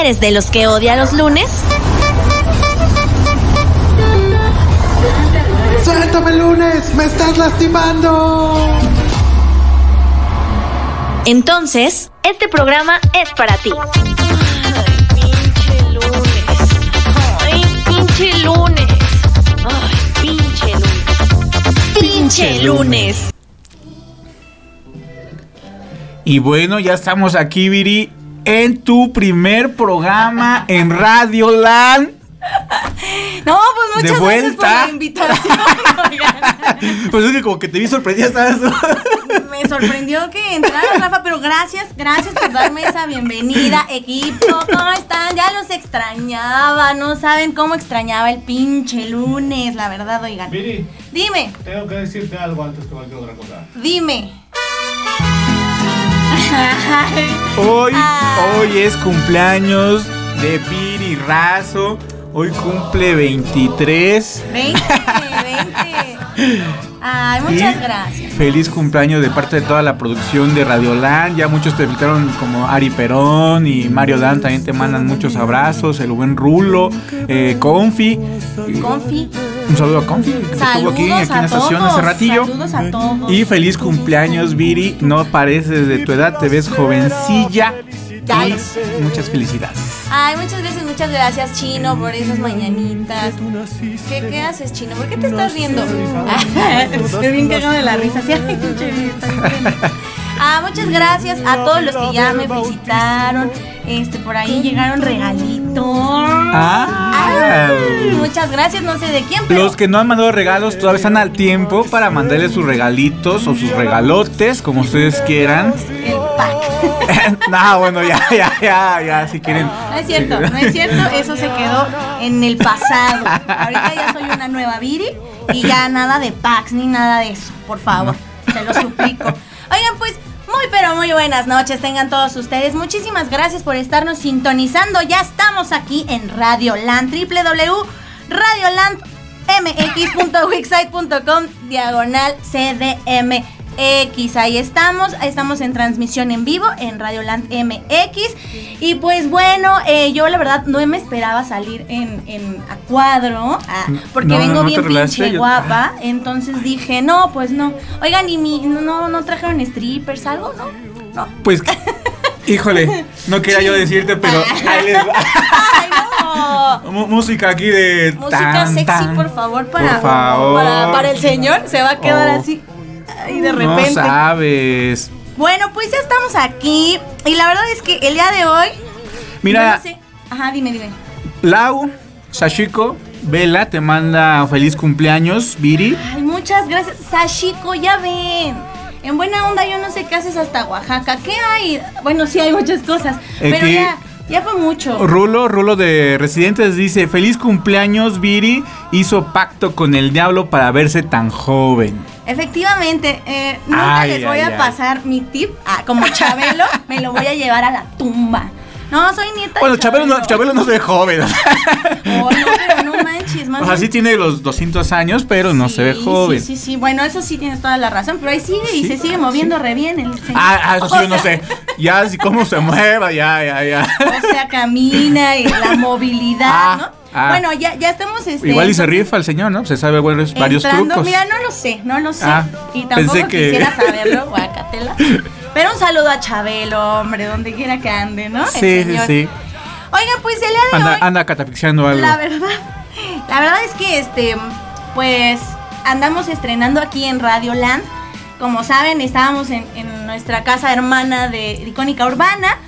¿Eres de los que odia los lunes? ¡Suéltame lunes! ¡Me estás lastimando! Entonces, este programa es para ti. Ay, pinche lunes. Ay, pinche lunes. Pinche lunes. Y bueno, ya estamos aquí, Viri, en tu primer programa en Radio Land. No, pues De muchas gracias por vuelta. la invitación. oigan. Pues es que como que te vi sorprendida, ¿sabes? Me sorprendió que entrara Rafa, pero gracias, gracias por darme esa bienvenida, equipo. ¿Cómo están? Ya los extrañaba, no saben cómo extrañaba el pinche lunes, la verdad, oigan. Viri, Dime, tengo que decirte algo antes que cualquier otra cosa. dime. Hoy, Ah. hoy es cumpleaños de Viri Razo. Hoy cumple 23. 20, 20. Ay, muchas Y gracias. Feliz cumpleaños de parte de toda la producción de Radioland. Ya muchos te felicitaron como Ari Perón y Mario Dan también te mandan muchos abrazos. El buen Rulo, eh, Confi. Confi. Un saludo a Confi, que estuvo aquí, aquí en la estación todos. hace ratillo. Saludos a todos. Y feliz cumpleaños, Viri. No pareces de tu edad, te ves jovencilla. Y muchas felicidades. Ay, muchas gracias, muchas gracias, Chino, por esas mañanitas. ¿Qué, qué haces, Chino? ¿Por qué te estás riendo? Estoy bien cagado de la risa. ¿sí? Ah, muchas gracias a todos los que ya me felicitaron. Este, por ahí llegaron regalitos. Ah. Ay, muchas gracias, no sé de quién, pero Los que no han mandado regalos todavía están al tiempo para mandarles sus regalitos o sus regalotes, como ustedes quieran. el pack. no, bueno, ya, ya, ya, ya, si quieren. No es cierto, no es cierto, eso se quedó en el pasado. Ahorita ya soy una nueva Viri y ya nada de packs ni nada de eso, por favor, se lo suplico. Oigan, pues pero muy buenas noches tengan todos ustedes. Muchísimas gracias por estarnos sintonizando. Ya estamos aquí en Radio Land, www.radiolandmx.wixsite.com diagonal CDMX. Ahí estamos, ahí estamos en transmisión en vivo en Radio Land MX. Y pues bueno, eh, yo la verdad no me esperaba salir en, en a cuadro, ah, porque No, vengo no bien pinche yo- guapa. Entonces dije, no, pues no. Oigan, ¿y mi, no, no trajeron strippers, algo? No, no. Pues, híjole, no quería yo decirte, pero ahí les va. Ay, Música aquí de. Música tan, sexy, tan. por favor, para, Por favor. para, para el señor. Se va a quedar Oh. así. Y de No repente. sabes. bueno, pues ya estamos aquí. Y la verdad es que el día de hoy. Mira, no sé- Ajá, dime, dime. Lau, Sashiko, Vela te manda feliz cumpleaños, Viri. Ay, muchas gracias. Sashiko, ya ven. En buena onda, yo no sé qué haces hasta Oaxaca. ¿Qué hay? Bueno, sí hay muchas cosas. Pero Aquí- ya, ya fue mucho. Rulo, Rulo de Residentes dice, feliz cumpleaños, Viri. Hizo pacto con el diablo para verse tan joven. Efectivamente, eh, nunca Ay, les voy ay, a ay. pasar mi tip. Ah, como Chabelo, me lo voy a llevar a la tumba. No, soy nieta Bueno, de Chabelo no, Chabelo no se ve joven. Oh, no, pero no manches, más O sea, sí tiene los 200 años, pero no se ve Sí, joven. Sí, sí, sí. Bueno, eso sí tienes toda la razón, pero ahí sigue y Sí, se sigue moviendo re bien el señor. Ah, ah, eso sí O yo no sé. Ya, así cómo se mueva, ya, ya, ya. O sea, camina y la movilidad, Ah, ¿no? Ah. Bueno, ya, ya estamos este, Igual y se rifa el señor, ¿no? Se sabe varios entrando- trucos. Mira, no lo sé, no lo sé. Ah, y tampoco pensé que- quisiera saberlo, guacatela. Pero un saludo a Chabelo, hombre, donde quiera que ande, ¿no? Sí, sí, señor. sí. Oigan, pues el día de Anda, hoy. anda catafixiando algo. La verdad, la verdad es que este, pues andamos estrenando aquí en Radio Land. Como saben, estábamos en, en nuestra casa hermana de Icónica Urbana.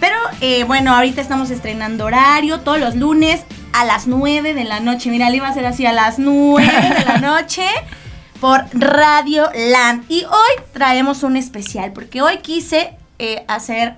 Pero eh, bueno, ahorita estamos estrenando horario todos los lunes a las 9 de la noche. Mira, le iba a ser así a las 9 de la noche por Radio Land. Y hoy traemos un especial porque hoy quise eh, hacer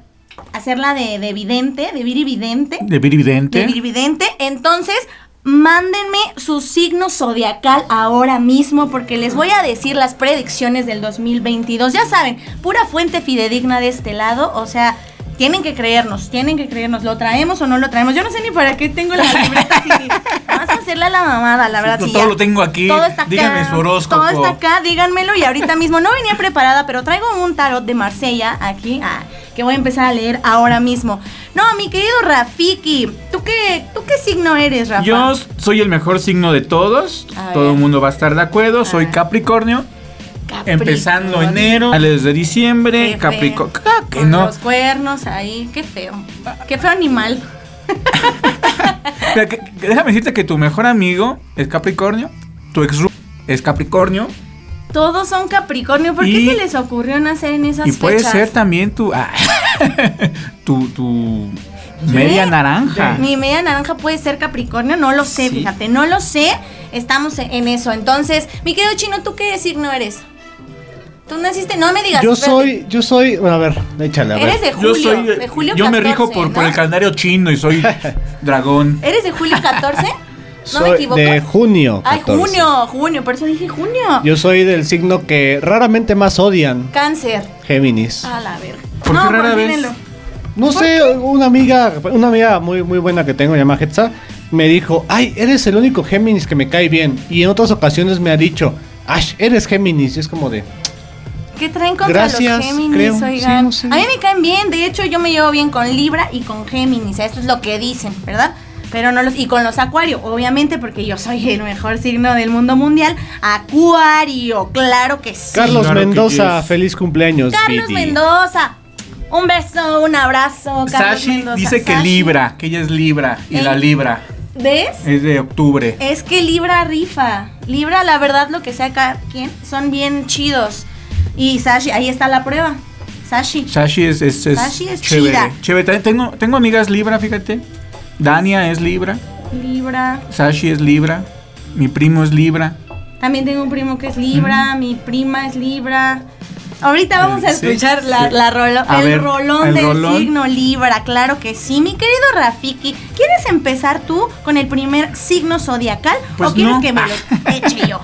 hacerla de, de vidente, de Viri Vidente De Virividente. de vidente. Entonces, mándenme su signo zodiacal ahora mismo porque les voy a decir las predicciones del 2022. Ya saben, pura fuente fidedigna de este lado, o sea, tienen que creernos, tienen que creernos, ¿lo traemos o no lo traemos? Yo no sé ni para qué tengo la libreta así. Vamos a hacerle a la mamada, la verdad. Sí, todo ya. lo tengo aquí. Todo está acá. Díganme su horóscopo. Todo está acá, díganmelo. Y ahorita mismo no venía preparada, pero traigo un tarot de Marsella aquí, ah, que voy a empezar a leer ahora mismo. No, mi querido Rafiki, ¿tú qué, ¿tú qué signo eres, Rafa? Yo soy el mejor signo de todos. Todo el mundo va a estar de acuerdo. Soy ver. Capricornio. Empezando enero, finales de diciembre, Capricornio. que Con no. los cuernos ahí, qué feo. Qué feo animal. Pero que- que déjame decirte que tu mejor amigo es Capricornio, tu ex es Capricornio Todos son Capricornio. ¿Por Y- qué se les ocurrió nacer en esas y puede fechas? ser también tu ah, tu, tu media naranja. Mi media naranja puede ser Capricornio, no lo sé, Sí. fíjate, no lo sé. Estamos en- eso. Entonces, mi querido chino, ¿tú qué signo eres? ¿Tú naciste? No me digas. Yo espérate. soy, yo soy, bueno, a ver, échale, a ver. Eres de julio. Yo soy de julio yo me 14, rijo por, el calendario chino y soy dragón. ¿Eres de julio 14? ¿No me equivoco? de junio. Ay, 14. junio, junio, por eso dije junio. Yo soy del signo que raramente más odian, Cáncer. Géminis. A la verga. ¿Por qué no, rara pues vez? No sé, una amiga, una amiga muy muy buena que tengo, llamada Hetza, me dijo, ay, eres el único Géminis que me cae bien. Y en otras ocasiones me ha dicho, Ash, eres Géminis. Y es como de, ¿Qué traen contra Gracias, los Géminis, creo. oigan? Sí, no sé. A mí me caen bien, de hecho yo me llevo bien con Libra y con Géminis, esto es lo que dicen, ¿verdad? Pero no los y con los Acuario, obviamente porque yo soy el mejor signo del mundo mundial, Acuario, claro que sí. Carlos Claro Mendoza, feliz cumpleaños. Carlos Vidi". Mendoza. Un beso, un abrazo, Carlos Sashi Mendoza. dice que Sashi. Libra, que ella es Libra y Eh. la Libra ¿Ves? es de octubre. Es que Libra rifa. Libra, la verdad, lo que sea cada quien, son bien chidos. Y Sashi, ahí está la prueba. Sashi. Sashi es, es, es Sashi es chévere. chida. Chévere. Tengo, tengo amigas Libra, fíjate. Dania es Libra. Libra. Sashi es Libra. Mi primo es Libra. También tengo un primo que es Libra, mi prima es Libra. Ahorita vamos a Sí, escuchar la, sí. la rolo- A el ver, rolón el del rolón. signo Libra, claro que sí. Mi querido Rafiki, ¿quieres empezar tú con el primer signo zodiacal Pues o quieres no. que me lo eche yo?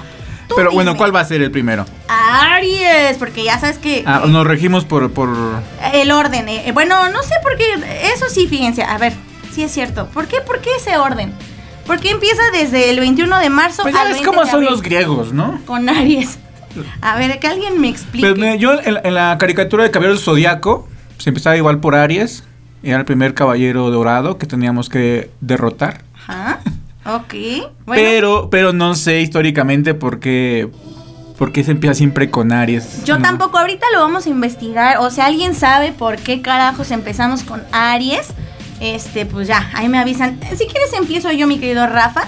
Tú Pero bueno. ¿cuál va a ser el primero? Aries, porque ya sabes que Ah, nos regimos por, por el orden. eh, eh, bueno, no sé por qué, eso sí, fíjense, a ver, sí es cierto. ¿Por qué, por qué ese orden? Porque empieza desde el 21 de marzo Pues ya al ves 20 cómo de son abril los griegos, ¿no? con Aries. A ver, que alguien me explique. Pues yo en, en la caricatura de Caballero del Zodíaco se empezaba igual por Aries. Era el primer caballero dorado que teníamos que derrotar. Ajá. Ok. Bueno, Pero, pero no sé históricamente por qué, por qué se empieza siempre con Aries. yo No. tampoco, ahorita lo vamos a investigar. O sea, alguien sabe por qué carajos empezamos con Aries. Este, pues ya, ahí me avisan. Si quieres empiezo yo, mi querido Rafa.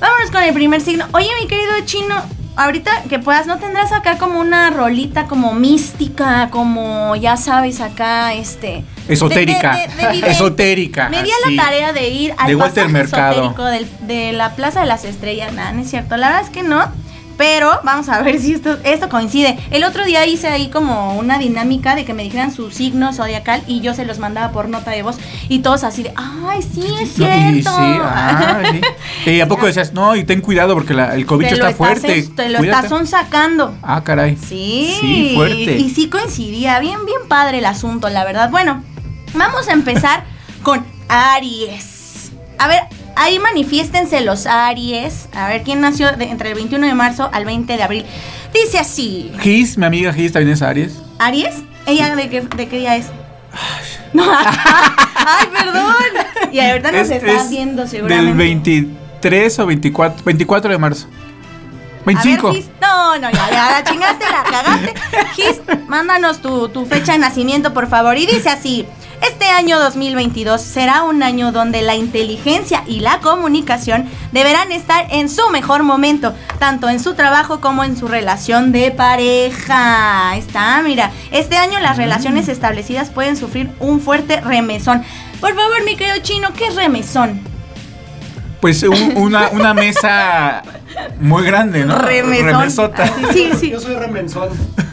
Vámonos con el primer signo. Oye, mi querido chino, ahorita que puedas, ¿no tendrás acá como una rolita como mística, como ya sabes acá, este... Esotérica. de- de- de vidente? Esotérica, Me di a la tarea de ir al De Walter pasaje Mercado. esotérico del- de la Plaza de las Estrellas. Nada, no es cierto. La verdad es que no. Pero vamos a ver si esto, esto coincide. El otro día hice ahí como una dinámica de que me dijeran su signo zodiacal y yo se los mandaba por nota de voz y todos así de, ay, sí, es cierto. y sí, ah, sí. Y a poco decías, no, y ten cuidado porque la- el lo está estás, fuerte. es- te lo cuídate". estás sacando. Ah, caray. Sí. Sí, fuerte. Y sí coincidía. Bien, bien padre el asunto, la verdad. Bueno, vamos a empezar con Aries. A ver, ahí manifiéstense los Aries. A ver, ¿quién nació de- entre el 21 de marzo al 20 de abril? Dice así. Gis, mi amiga Gis también es Aries. ¿Aries? ¿Ella de qué, de qué día es? No. Ay, perdón. Y ahorita nos Es- está es viendo seguramente. Del 23 o 24, 24 de marzo. 25. A ver, Gis. No, no, ya, ya la chingaste, la cagaste. Gis, mándanos tu, tu fecha de nacimiento, por favor. Y dice así: Este año 2022 será un año donde la inteligencia y la comunicación deberán estar en su mejor momento, tanto en su trabajo como en su relación de pareja. Ahí está, mira. Este año las relaciones establecidas pueden sufrir un fuerte remesón. Por favor, mi querido chino, ¿qué es remesón? Pues un- una, una mesa muy grande, ¿no? Remesón. Remesota. Así, Sí, sí. Yo soy remensón.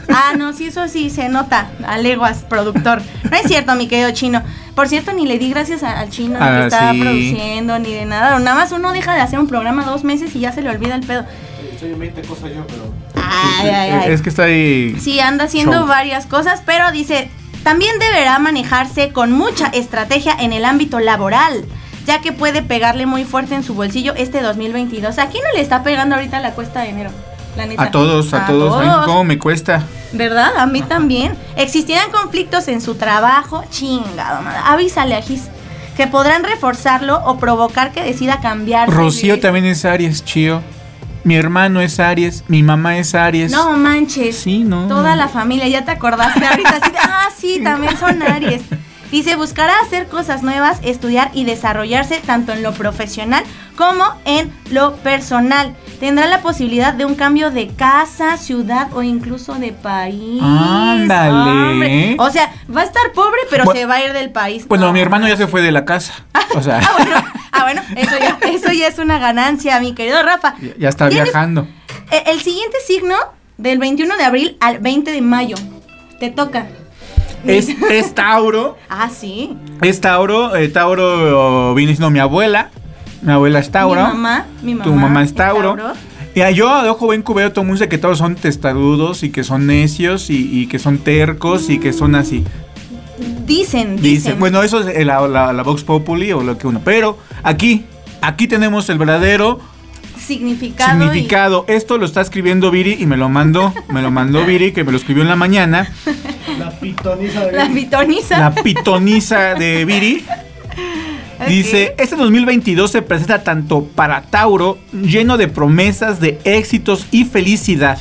Ah, no, sí, eso sí se nota. A leguas, productor. No es cierto, mi querido chino. Por cierto, ni le di gracias a- al chino Ah, que estaba sí. produciendo, ni de nada. Nada más uno deja de hacer un programa dos meses y ya se le olvida el pedo. Soy 20 cosas yo, pero. Ay, ay, ay. Es que está ahí. Sí, anda haciendo Show. varias cosas, pero dice, También deberá manejarse con mucha estrategia en el ámbito laboral, ya que puede pegarle muy fuerte en su bolsillo este 2022. ¿A quién no le está pegando ahorita la cuesta de enero? La neta. A todos, a, todos. ¿Cómo me cuesta? ¿Verdad? A mí también. Existirán conflictos en su trabajo. Chingado, madre. Avísale a Gis que podrán reforzarlo o provocar que decida cambiar. Rocío también es Aries, chío. Mi hermano es Aries, mi mamá es Aries. No manches. Sí, no. Toda la familia, ya te acordaste ahorita. Así de, ah, sí, también son Aries. Dice, buscará hacer cosas nuevas, estudiar y desarrollarse tanto en lo profesional como en lo personal. Tendrá la posibilidad de un cambio de casa, ciudad o incluso de país. Ándale. O sea, va a estar pobre, pero se va a ir del país. Bueno, No. mi hermano ya se fue de la casa. O sea, Ah, bueno, ah, bueno eso, ya, eso ya es una ganancia, mi querido Rafa. ya- ya está ¿Tienes- viajando. Eh, El siguiente signo, del 21 de abril al 20 de mayo. Te toca. Es, es Tauro. Ah, sí. Es Tauro. eh, Tauro viene siendo mi abuela. Mi abuela es Tauro. Mi mamá, mi mamá. Tu mamá es Tauro. Mira, yo de ojo buen cubero todo mundo dice que todos son testarudos y que son necios y, y que son tercos y que son así. Dicen, dicen. Dicen, bueno, eso es la, la, la Vox Populi o lo que uno. Pero aquí, aquí tenemos el verdadero significado. y- significado. Esto lo está escribiendo Viri y me lo mandó. Me lo mandó Viri, que me lo escribió en la mañana. La pitoniza de la pitoniza. La pitoniza de Viri. Dice, este 2022 se presenta tanto para Tauro lleno de promesas de éxitos y felicidad,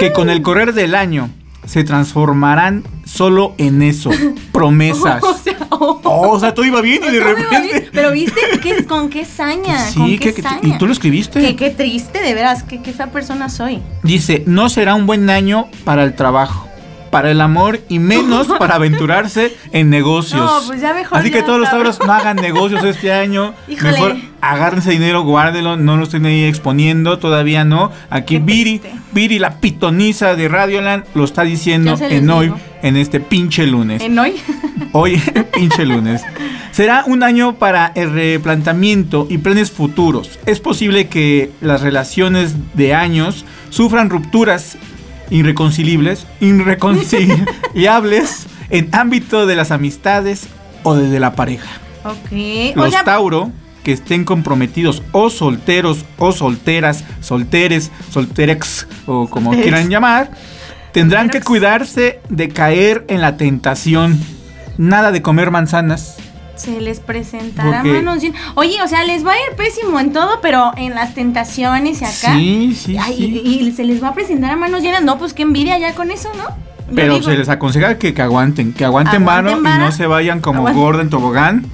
que con el correr del año se transformarán solo en eso, promesas. O sea, oh. Oh, o sea, todo iba bien y de bien, repente... Pero viste ¿Qué- con qué saña. Sí, con qué que- que- saña. ¿y tú lo escribiste? Qué, qué triste, de veras. Qué, qué fea persona soy. Dice, no será un buen año para el trabajo, para el amor y menos para aventurarse en negocios. No, pues ya mejor Así que todos los tauros no hagan negocios este año. Híjole. Mejor agárrense dinero, guárdelo, no lo estén ahí exponiendo, todavía no. Aquí Viri. Viri, la pitoniza de Radioland, lo está diciendo en hoy, en este pinche lunes. ¿En hoy? Hoy, pinche lunes. Será un año para el replanteamiento y planes futuros. Es posible que las relaciones de años sufran rupturas irreconcilibles, irreconciliables en ámbito de las amistades o desde la pareja. ok. Los o sea, Tauro que estén comprometidos o solteros o solteras, solteres, solterex o como Solteres. quieran llamar, tendrán que cuidarse de caer en la tentación. Nada de comer manzanas. Se les presentará manos llenas. Oye, o sea, les va a ir pésimo en todo, pero en las tentaciones y acá. Sí, sí, Ay, sí. y, y se les va a presentar a manos llenas. No, pues qué envidia ya con eso, ¿no? Yo Pero digo, se les aconseja que, que aguanten, que aguanten, Aguanten varo y no se vayan como gorda en tobogán.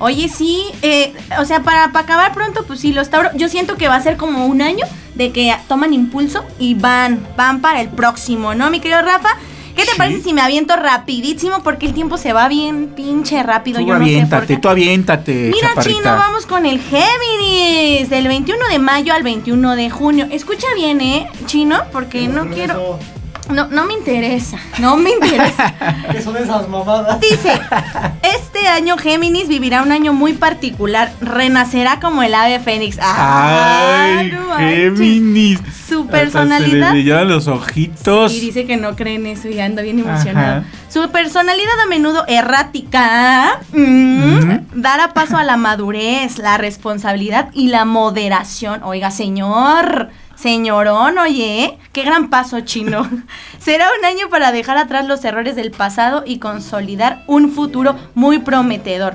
Oye, sí, eh, o sea, para, para acabar pronto, pues sí, los Tauro, yo siento que va a ser como un año de que toman impulso y van, van para el próximo, ¿no, mi querido Rafa? ¿Qué te Sí. parece si me aviento rapidísimo? Porque el tiempo se va bien pinche rápido, Tú yo no sé por aviéntate, qué. tú aviéntate, Mira, chaparrita. Chino, vamos con el Géminis, del 21 de mayo al 21 de junio. Escucha bien, ¿eh, Chino? Porque no quiero... No, no me interesa, no me interesa. ¿Qué son esas mamadas? Dice, este año Géminis vivirá un año muy particular, renacerá como el ave fénix. Ah, Ay, no manches. Géminis. Su Hasta Se personalidad... le los ojitos. Y dice que no cree en eso y anda bien emocionado. Ajá. Su personalidad a menudo errática mm, dará paso a la madurez, la responsabilidad y la moderación. Oiga, señor, señorón, oye, qué gran paso chino. Será un año para dejar atrás los errores del pasado y consolidar un futuro muy prometedor.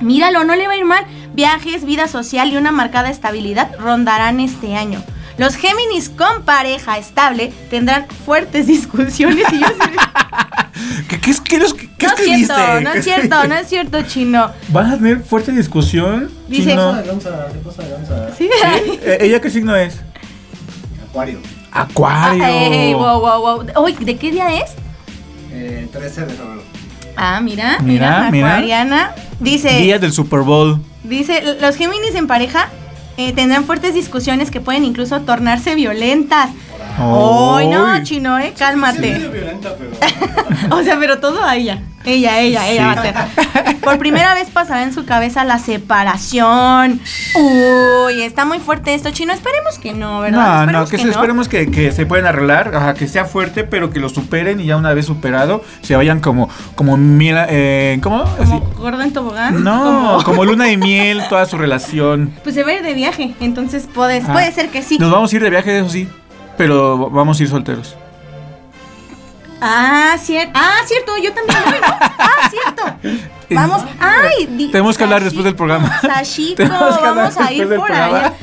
Míralo, no le va a ir mal. Viajes, vida social y una marcada estabilidad rondarán este año. Los Géminis con pareja estable tendrán fuertes discusiones y yo sí- ¿Qué, qué es, qué es- qué No es cierto, no es cierto, no es cierto, chino. ¿Vas a tener fuerte discusión? Dice- Chino? de lanza, qué de lanza. Sí. Eh, ¿Ella qué signo es? Acuario. Acuario. Ah, ey, wow, wow, wow. Uy, ¿de qué día es? Eh, 13 de febrero. Ah, mira, Mira, mira. Acuariana. Dice, Día del Super Bowl. dice, los Géminis en pareja eh, tendrán fuertes discusiones que pueden incluso tornarse violentas. Ay, no, Ay. chino, eh, cálmate. violenta, pero. O sea, pero todo a ella. Ella, ella, va a ser. Por primera vez pasará en su cabeza la separación. Uy, está muy fuerte esto, chino. Esperemos que no, ¿verdad? No, no, que, se, no. esperemos que, que se puedan arreglar, ajá, que sea fuerte, pero que lo superen y ya una vez superado, se vayan como, como miel, eh, ¿cómo? Como gorda en tobogán. No, como- como luna de miel, toda su relación. Pues se va a ir de viaje, entonces puede, Ah. puede ser que sí. Nos vamos a ir de viaje, eso sí, pero vamos a ir solteros. Ah, cierto. Ah, cierto, yo también voy, ¿no? Ah, cierto. Vamos. Ay, Tenemos que hablar después del programa. Hablar vamos a ir por allá.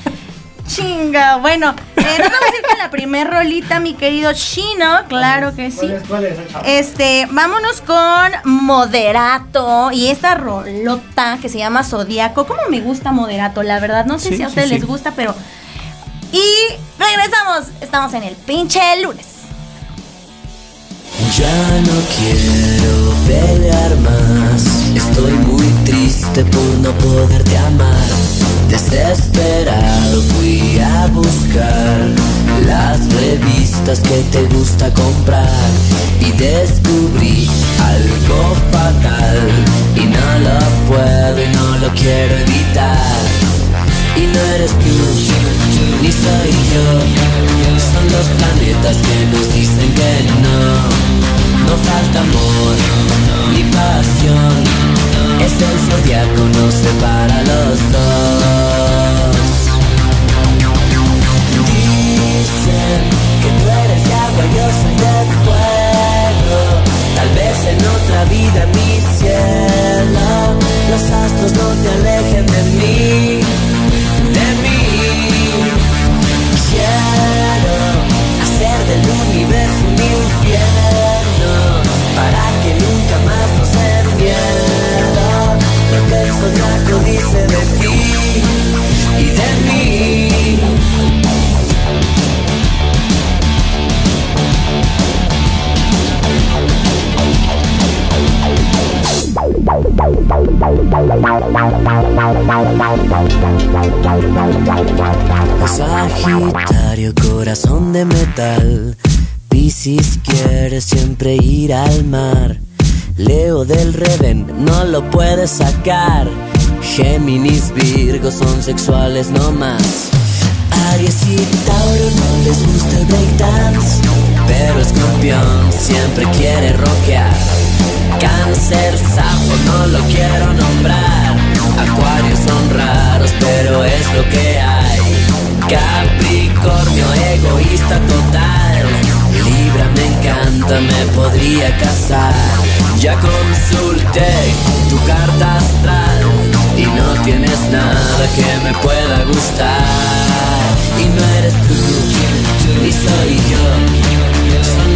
Chinga, bueno, eh, nos vamos a ir con la primer rolita, mi querido Chino, claro que sí. ¿Cuál es? Este, vámonos con Moderato y esta rolota que se llama Zodíaco. ¿Cómo me gusta Moderato? La verdad, no sé Sí, si a sí, ustedes sí. les gusta, pero. Y regresamos. Estamos en el pinche lunes. Ya no quiero pelear más. Estoy muy triste por no poderte amar. Desesperado fui a buscar las revistas que te gusta comprar y descubrí algo fatal y no lo puedo y no lo quiero evitar. Y no eres tú, ni soy yo. Son los planetas que nos dicen que no. No falta amor, ni pasión. Es el zodiaco, nos separa los dos. Dicen que tú eres de agua, yo soy de fuego. Tal vez en otra vida mi cielo. Los astros no te alejen de mí, del universo un infierno para que nunca más nos den miedo. Lo que el zodiaco dice de ti y de Sagitario, corazón de metal. Piscis quiere siempre ir al mar. Leo del Reven, no lo puedes sacar. Géminis, Virgo son sexuales no más. Aries y Tauro no les gusta el breakdance. Pero Escorpión siempre quiere rockear. Cáncer, Sapo no lo quiero nombrar. Acuarios son raros, pero es lo que hay. Capricornio, egoísta total. Libra me encanta, me podría casar. Ya consulté tu carta astral y no tienes nada que me pueda gustar. Y no eres tú, ni soy yo.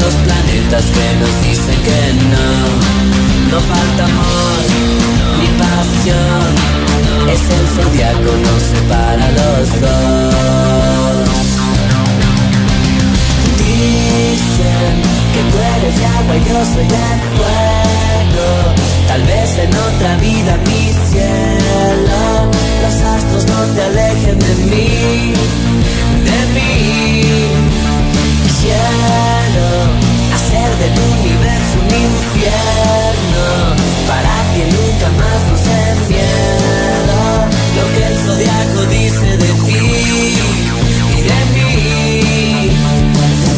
Los planetas que nos dicen que no. No falta amor ni pasión. Es el zodiaco, nos separa los dos. Dicen que tú eres agua y yo soy de fuego. Tal vez en otra vida mi cielo. Los astros no te alejen de mí, de mí. Quiero hacer del universo un infierno para que nunca más nos miedo. Lo que el zodiaco dice de ti y de mí.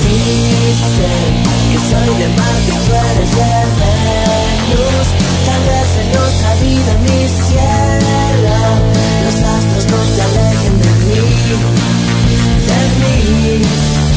Dicen que soy de Marte y tú eres de Venus. Tal vez en otra vida mi cielo. Los astros no te alejen de mí, de mí.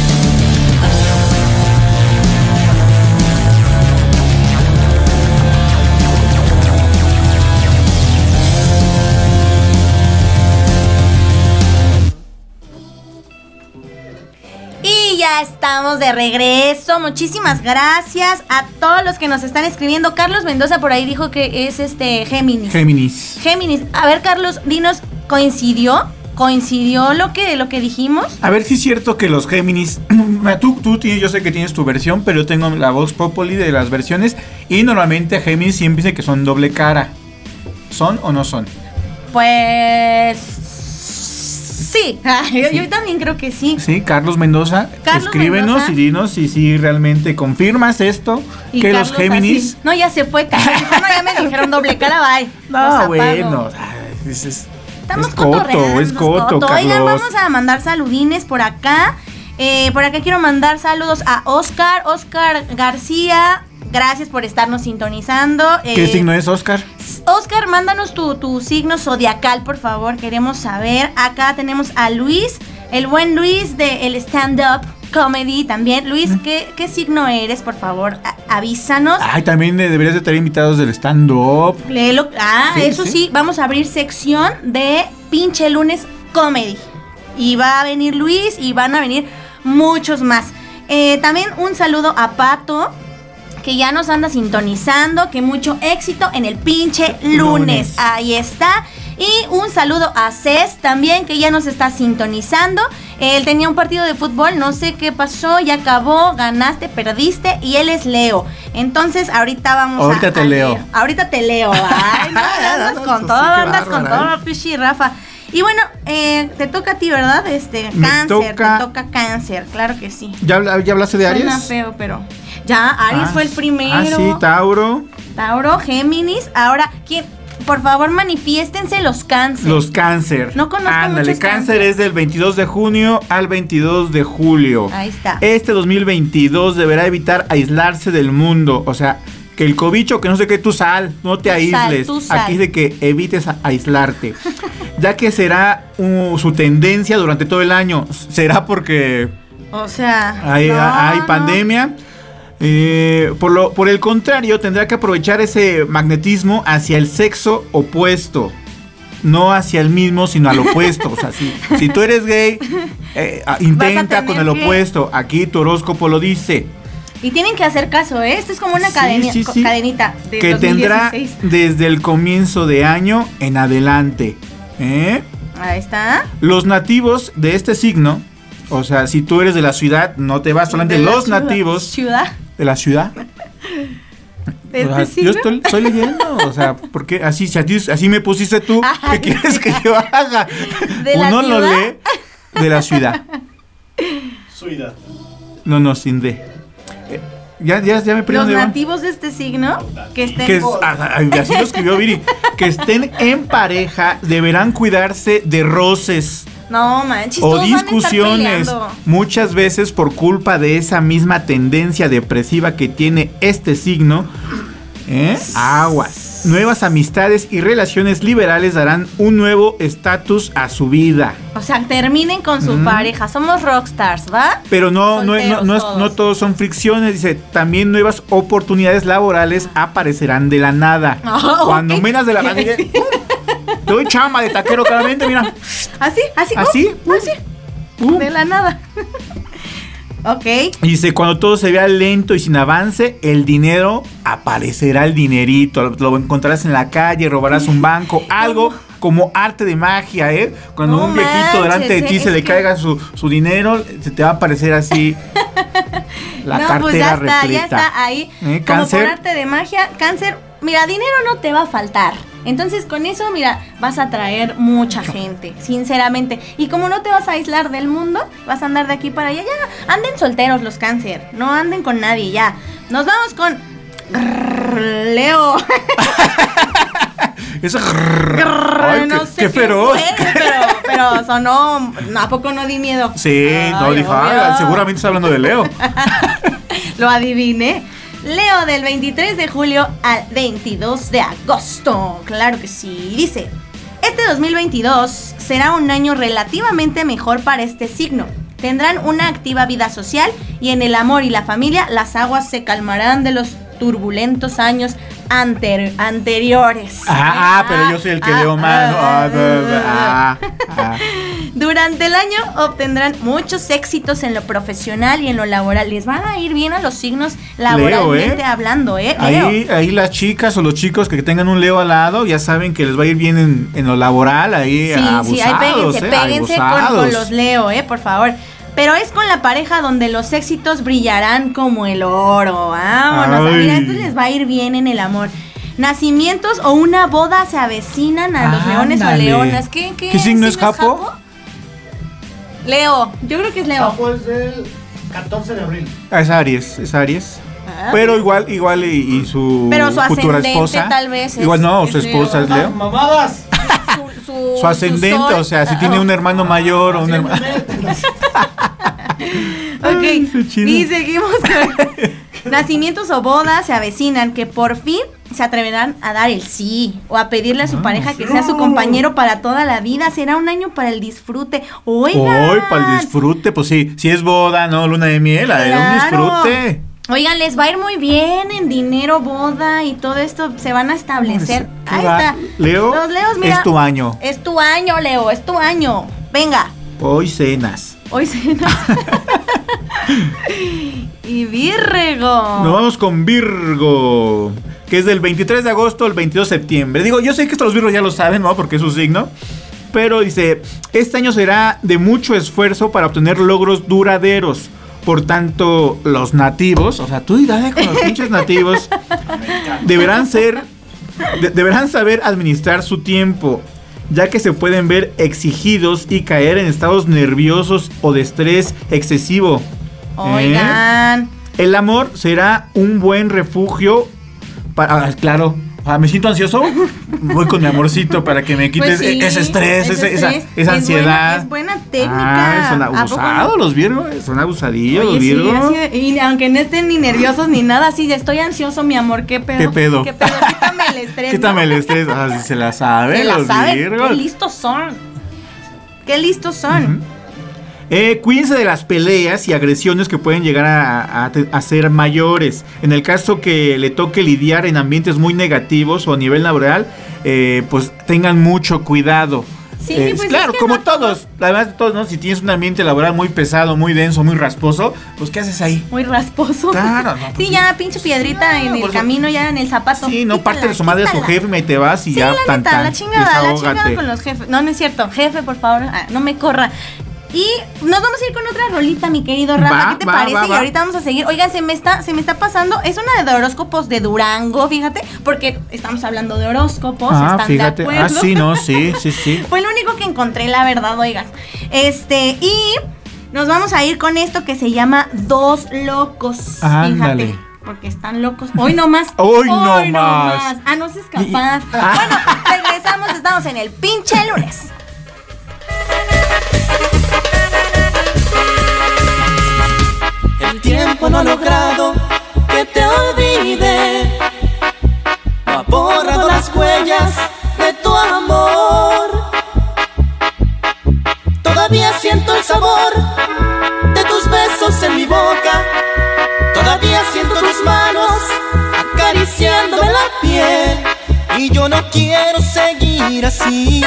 Estamos de regreso. Muchísimas gracias a todos los que nos están escribiendo. Carlos Mendoza por ahí dijo que es este Géminis. Géminis. Géminis. A ver, Carlos, dinos, ¿coincidió? ¿Coincidió lo que, lo que dijimos? A ver si es cierto que los Géminis. Tú, tú tienes- yo sé que tienes tu versión, pero yo tengo la Vox Populi de las versiones. Y normalmente Géminis siempre dice que son doble cara. ¿Son o no son? Pues. Sí, yo, yo también creo que sí. Sí, Carlos Mendoza, Carlos escríbenos Mendoza. y dinos si sí realmente confirmas esto, Y que los Géminis... así. No, ya se fue. Carlos. No, ya me dijeron doble cara, bye. No, bueno, Estamos es coto, es coto, Oigan, vamos a mandar saludines por acá. Eh, por acá quiero mandar saludos a Oscar, Oscar García. Gracias por estarnos sintonizando. ¿Qué Eh, signo es, Oscar? Oscar, mándanos tu, tu signo zodiacal, por favor. Queremos saber. Acá tenemos a Luis, el buen Luis de el stand-up comedy también. Luis, ¿qué, qué signo eres, por favor? A- avísanos. Ay, también eh, deberías de tener invitados del stand-up. Ah, Sí, eso sí. sí. vamos a abrir sección de pinche lunes comedy. Y va a venir Luis y van a venir muchos más. Eh, también un saludo a Pato, que ya nos anda sintonizando. Que mucho éxito en el pinche lunes. Lunes. Ahí está. Y un saludo a Cés también, que ya nos está sintonizando. Él tenía un partido de fútbol, no sé qué pasó, ya acabó, ganaste, perdiste, y él es Leo. Entonces, ahorita vamos a. Ahorita te a leo. Ahorita te leo. Ay, no, andas con todo, andas con todo, Pichi Rafa. Y bueno, eh, te toca a ti, ¿verdad? Este, Me cáncer, toca- te toca cáncer, claro que sí. ¿Ya, habla- ya hablaste de Suena Aries? feo, pero. Ya, Aries Ah, fue el primero. Ah, sí, Tauro. Tauro, Géminis. Ahora, ¿quién? Por favor, manifiéstense los cáncer. Los cáncer. No conozco Ándale, muchos cáncer cáncer. es del 22 de junio al 22 de julio. Ahí está. Este 2022 deberá evitar aislarse del mundo. O sea, que el cobicho, que no sé qué, tú sal, no te Tú sal, aísles. tú sal. Aquí dice que evites a- aislarte. ya que será uh, su tendencia durante todo el año. Será porque O sea. hay, no, hay no. Eh, por, lo, por el contrario, tendrá que aprovechar ese magnetismo hacia el sexo opuesto. No hacia el mismo, sino al opuesto. O sea, si, si tú eres gay, eh, intenta con el que- opuesto. Aquí tu horóscopo lo dice. Y tienen que hacer caso, ¿eh? Esto es como una Sí, sí, sí. cadenita. De que tendrá 2016. desde el comienzo de año en adelante. ¿eh? Ahí está. Los nativos de este signo, o sea, si tú eres de la ciudad, no te vas solamente los ciudad- nativos Ciudad. De la ciudad. ¿De O sea, este yo estoy, estoy leyendo, o sea, porque así, si a ti- así me pusiste tú, ¿qué Ay, quieres que yo haga? ¿De la Uno lo ciudad? lee de la ciudad. Suida. No, no, sin D. Eh, ya, ya, ya me perdí Los nativos de este signo que estén. Que es- ah, así lo escribió Viri. Que estén en pareja deberán cuidarse de roces No manches. o todos van a estar discusiones. Muchas veces por culpa de esa misma tendencia depresiva que tiene este signo. ¿eh? Aguas. Nuevas amistades y relaciones liberales darán un nuevo estatus a su vida. O sea, terminen con su Mm. pareja. Somos rockstars, ¿va? Pero no, no, no, no, todos. no todos son fricciones, dice, también nuevas oportunidades laborales aparecerán de la nada. Ah, Cuando ok. menos de la nada, dije, "Uh, te doy chamba de taquero claramente, mira. Así, así. Así, uh, así. Uh. De la nada. ok. Dice, cuando todo se vea lento y sin avance, el dinero aparecerá el dinerito. Lo, encontrarás en la calle, robarás un banco, algo como arte de magia, ¿eh? Cuando No un viejito manches, delante de ti ¿eh? se le que- caiga su, su dinero, se te va a aparecer así la no, cartera pues ya está, repleta. ya está ahí. ¿Eh? Como Cáncer. por arte de magia, cáncer, mira, dinero no te va a faltar. Entonces con eso, mira, vas a traer mucha gente, sinceramente. Y como no te vas a aislar del mundo, vas a andar de aquí para allá. Ya, anden solteros los cáncer, no anden con nadie, ya. Nos vamos con Leo. Eso. Ay, no qué, sé qué qué feroz. fue, pero, pero sonó, ¿a poco no di miedo? Sí, no, dijo. "Ah, seguramente está hablando de Leo. Lo adiviné. Leo del 23 de julio al 22 de agosto. Claro que sí. Dice, este 2022 será un año relativamente mejor para este signo. Tendrán una activa vida social y en el amor y la familia las aguas se calmarán de los turbulentos años anter- anteriores. Ah, ah, pero yo soy el que Ah, leo mal. Ah, ah, ah, ah, ah. Durante el año obtendrán muchos éxitos en lo profesional y en lo laboral. Les van a ir bien a los signos laboralmente ¿eh? hablando, ¿eh? Leo. Ahí, ahí las chicas o los chicos que tengan un Leo al lado ya saben que les va a ir bien en, en lo laboral, ahí Sí, abusados, sí, ahí péguense, ¿eh? péguense con, con los Leo, ¿eh? Por favor. Pero es con la pareja donde los éxitos brillarán como el oro. Vámonos. Ay. Mira, esto les va a ir bien en el amor. Nacimientos o una boda se avecinan a los leones o leonas. ¿Qué, qué, ¿Qué signo es Japo? Leo, yo creo que es Leo. pues del 14 de abril. Ah, Es Aries, es Aries. Ah. Pero igual, igual y, y su, Pero su futura ascendente esposa. tal vez es- Igual no, es su esposa es. Leo. ¡Mamadas! Su, ascendente, o sea, si ah, tiene oh. un hermano mayor o un hermano. Ok, y seguimos con nacimientos o bodas se avecinan que por fin se atreverán a dar el sí o a pedirle a su pareja que sea su compañero para toda la vida. Será un año para el disfrute. Oigan. Hoy, para el disfrute, pues sí, si es boda, no, luna de miel, es un Claro. disfrute. Oigan, les va a ir muy bien en dinero, boda y todo esto. Se van a establecer. ¿Qué Ahí está. Leo, Los Leos, mira. es tu año. Es tu año, Leo. Es tu año. Venga. Hoy cenas. Hoy se nos... y Virgo. Nos vamos con Virgo, que es del 23 de agosto al 22 de septiembre. Digo, yo sé que estos Virgos ya lo saben, ¿no? Porque es su signo. Pero dice, este año será de mucho esfuerzo para obtener logros duraderos. Por tanto, los nativos, o sea, tú y dale con los pinches nativos, deberán ser, de- deberán saber administrar su tiempo, ya que se pueden ver exigidos y caer en estados nerviosos o de estrés excesivo. ¿Eh? Oigan. El amor será un buen refugio para. ah, claro. Ah, me siento ansioso. Voy con mi amorcito para que me quites Pues sí, ese estrés, ese ese- esa, estrés. esa Es ansiedad. buena- es buena técnica. Ah, son ¿A poco abusados los virgos. Son abusadillos los sí, virgos. así- y aunque no estén ni nerviosos ni nada, así de estoy ansioso, mi amor, ¿qué pedo? ¿Qué pedo? ¿Qué pedo? Quítame el estrés. Quítame ¿no? el estrés. Ah, sí se la saben Se la los saben. virgos. Qué listos son. Qué listos son. Eh, cuídense de las peleas y agresiones que pueden llegar a, a- a ser mayores. En el caso que le toque lidiar en ambientes muy negativos o a nivel laboral, eh, pues tengan mucho cuidado. Sí, Eh, pues claro, es que como no todos, además de todos, ¿no? Si tienes un ambiente laboral muy pesado, muy denso, muy rasposo, pues ¿qué haces ahí? Muy rasposo. Claro, no, pues sí, ya, pinche piedrita en el camino, ya en el zapato. Sí, no parte de su madre a su quítala. jefe y te vas y Sí, ya la tan, neta, tan, la chingada, la chingada con los jefes. No, no es cierto. Jefe, por favor, ah, no me corra. Y nos vamos a ir con otra rolita, mi querido Rafa. Va, ¿Qué te va, parece? va, y ahorita vamos a seguir. Oigan, se me está, se me está pasando. Es una de horóscopos de Durango, fíjate, porque estamos hablando de horóscopos. Ah, ¿Están fíjate. de Ah, acuerdo? sí, no, sí, sí, sí. Fue lo único que encontré, la verdad, oigan. Este, y nos vamos a ir con esto que se llama Dos Locos. Ándale. Fíjate. Porque están locos. Hoy no más. Hoy no más. Ah, no seas capaz. Y- ah. Bueno, regresamos. Estamos en el pinche lunes. Tiempo no ha logrado que te olvide. No ha borrado las huellas de tu amor. Todavía siento el sabor de tus besos en mi boca. Todavía siento tus manos acariciándome la piel. Y yo no quiero seguir así.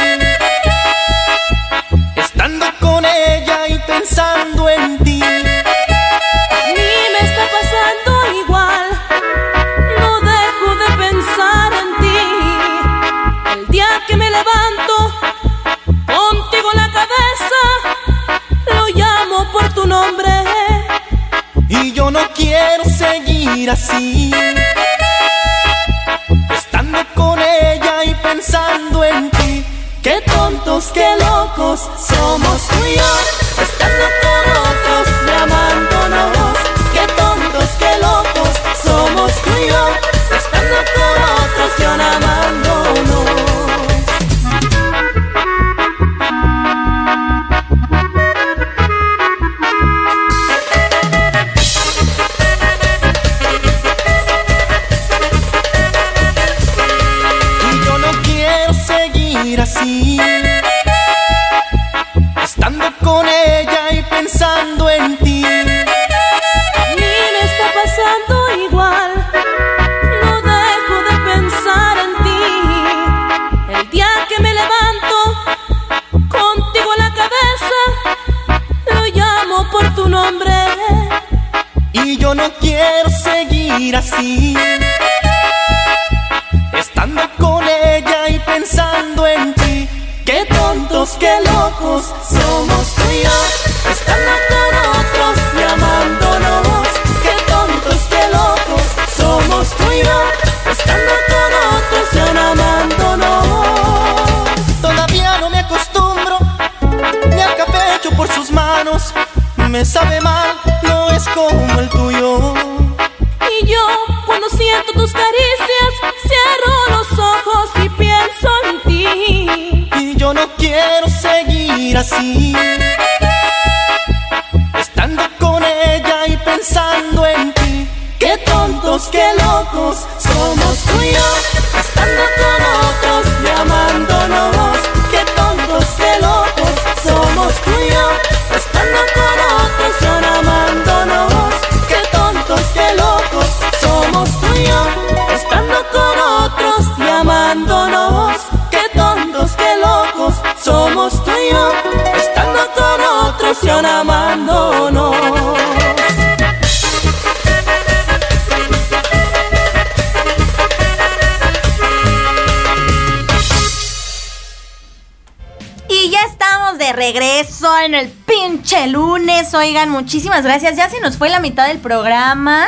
Oigan, muchísimas gracias. Ya se nos fue la mitad del programa.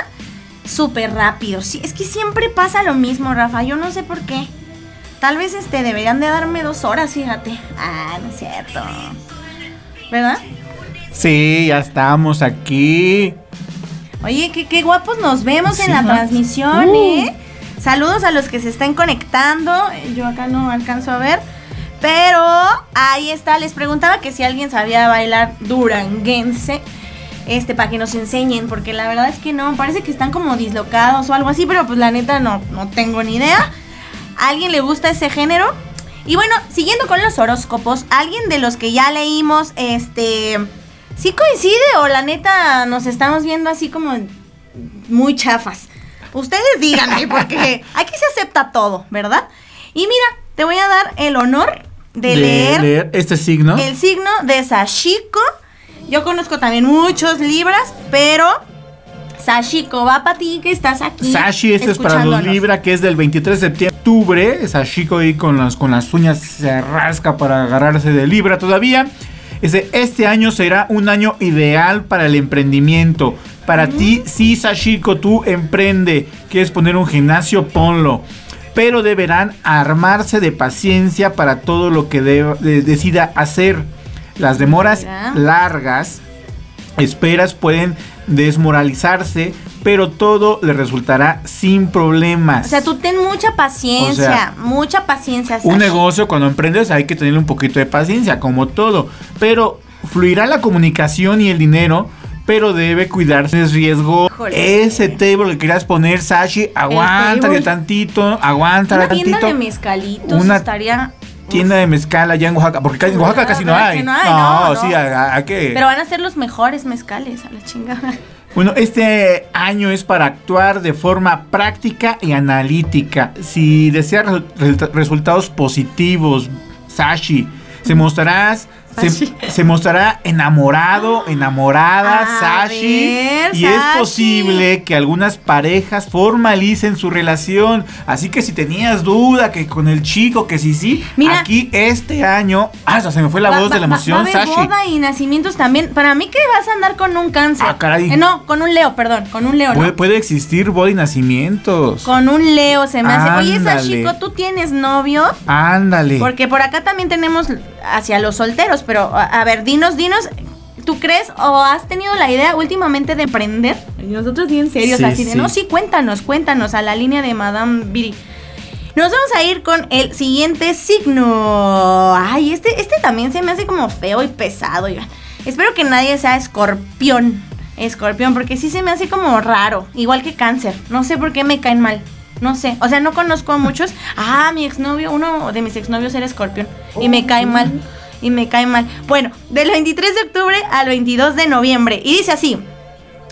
Súper rápido. Sí, es que siempre pasa lo mismo, Rafa. Yo no sé por qué. Tal vez este deberían de darme dos horas, fíjate. Ah, no es cierto. ¿Verdad? Sí, ya estamos aquí. Oye, qué, qué guapos nos vemos Sí, en la ¿no? transmisión, Uh. ¿eh? Saludos a los que se están conectando. Yo acá no alcanzo a ver. Pero ahí está. Les preguntaba que si alguien sabía bailar duranguense. Este, para que nos enseñen. Porque la verdad es que no. Parece que están como dislocados o algo así. Pero pues la neta no, no tengo ni idea. ¿A alguien le gusta ese género? Y bueno, siguiendo con los horóscopos, alguien de los que ya leímos, este, ¿sí coincide o la neta nos estamos viendo así como muy chafas? Ustedes díganme, porque aquí se acepta todo, ¿verdad? Y mira, te voy a dar el honor de, leer, este signo. el signo de Sashiko. Yo conozco también muchos libras, pero Sashiko va para ti que estás aquí. Sashi, este es para los. Libra, que es del 23 de septiembre. Sashiko ahí con las, con las uñas se rasca para agarrarse de Libra todavía. Ese, este año será un año ideal para el emprendimiento. Para ti, sí, Sashiko, tú emprende. ¿Quieres poner un gimnasio? Ponlo. Pero deberán armarse de paciencia para todo lo que de- de- decida hacer. Las demoras largas esperas pueden desmoralizarse, pero todo le resultará sin problemas. O sea, tú ten mucha paciencia, O sea, mucha paciencia. Un negocio cuando emprendes hay que tener un poquito de paciencia, como todo, pero fluirá la comunicación y el dinero, pero debe cuidarse es riesgo. Híjole. Ese table que querías poner, Sashi, aguántale tantito, aguántale Una tienda tantito. de mezcalitos Una estaría. Tienda de mezcal allá en Oaxaca, porque en Oaxaca Ah, casi no ¿verdad hay. no hay? No, no. sí, ¿a, a qué? Pero van a ser los mejores mezcales, a la chingada. Bueno, este año es para actuar de forma práctica y analítica. Si deseas resu- resu- resultados positivos, Sashi, se mostrarás se, mostrará enamorado, enamorada, A Sashi. ver, y es posible que algunas parejas formalicen su relación. Así que si tenías duda que con el chico, que sí, sí, Mira. aquí este año. Ah, se me fue la Va- voz de la emoción, va Sashi. boda y nacimientos también. Para mí que vas a andar con un cáncer. Ah, caray. Eh, no, con un Leo, perdón, con un Leo, Puede, ¿no? puede existir boda y nacimientos. Con un Leo se me hace. Oye, Ándale. Sashiko, ¿tú tienes novio? Ándale. Porque por acá también tenemos hacia los solteros, pero a, a ver, dinos, dinos, ¿tú crees o has tenido la idea últimamente de emprender? Y nosotros bien serios, Sí, así de, sí. no, sí, cuéntanos, cuéntanos a la línea de Madame Biri. Nos vamos a ir con el siguiente signo. Ay, este, este también se me hace como feo y pesado. oigan. Espero que nadie sea escorpión. Escorpión, porque sí se me hace como raro. Igual que cáncer. No sé por qué me caen mal. No sé. O sea, no conozco a muchos. Ah, mi exnovio, uno de mis exnovios era escorpión. Y me cae mal. Y me cae mal. Bueno, del 23 de octubre al 22 de noviembre. Y dice así.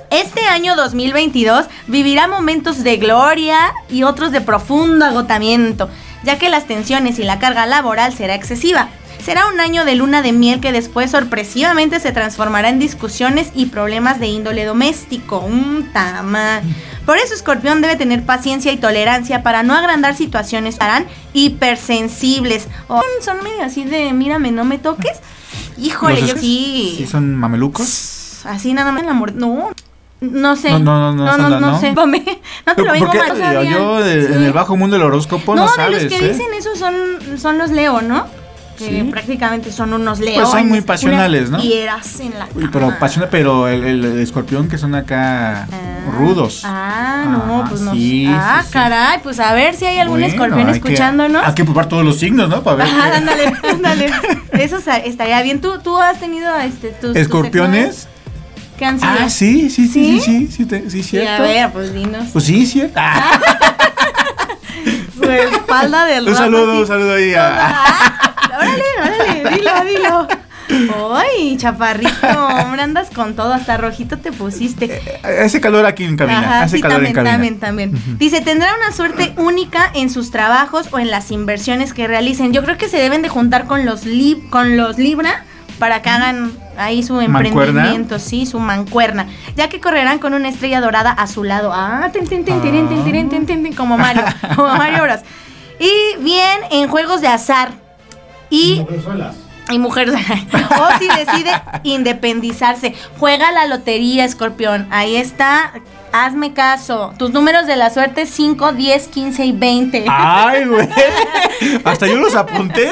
Este año 2022 vivirá momentos de gloria y otros de profundo agotamiento, ya que las tensiones y la carga laboral será excesiva. Será un año de luna de miel que después sorpresivamente se transformará en discusiones y problemas de índole doméstico. Un tama. Por eso Escorpión debe tener paciencia y tolerancia para no agrandar situaciones que harán hipersensibles. O son medio así de mírame, no me toques. Híjole, ¿Los yo sí. ¿Sí son mamelucos? Así nada más el amor. No. No sé. No, no, no, no, no, Sandra, no, ¿no? sé. Pame, No te lo vengo mal. yo, yo de- Sí. en el bajo mundo del horóscopo no, No, de sabes, los que ¿eh? dicen eso son, son los Leo, ¿no? Que Sí. prácticamente son unos leones. son muy unas pasionales, ¿no? fieras en la Uy, pero cama. apasiona, pero el, escorpión que son acá rudos. Ah, no, pues no. sí, ah, sí, caray, pues a ver si hay algún Bueno, escorpión hay que- escuchándonos. Hay que probar todos los signos, ¿no? Para ver. Ajá, qué- ándale, ándale. Eso estaría bien. ¿Tú, tú has tenido este, tus, tus ¿Escorpiones? exnovios? ¿Qué han sido? Ah, sí, sí, sí, sí, ¿Sí? sí, sí, te- sí, Sí, a cierto. ver, pues dinos. Pues sí, cierto. Ah, Su espalda del un saludo, así. un saludo ahí a- Ah, órale, órale, dilo, dilo. Ay, chaparrito, hombre, andas con todo, hasta rojito te pusiste. Hace calor aquí en cabina. Ajá, hace sí, calor también, en cabina. también, también. Dice, tendrá una suerte única en sus trabajos o en las inversiones que realicen. Yo creo que se deben de juntar con los lib con los Libra para que hagan ahí su ¿Mancuerna? emprendimiento, sí, su mancuerna, ya que correrán con una estrella dorada a su lado. Ah, tin, tin, tin, tin, tirin, tin, tin, tin, como Mario, como Mario Bros. Y bien en juegos de azar. Y y mujer, o si decide independizarse, juega la lotería, escorpión. Ahí está, hazme caso. Tus números de la suerte 5, 10, 15 y 20. Ay, güey. Hasta yo los apunté.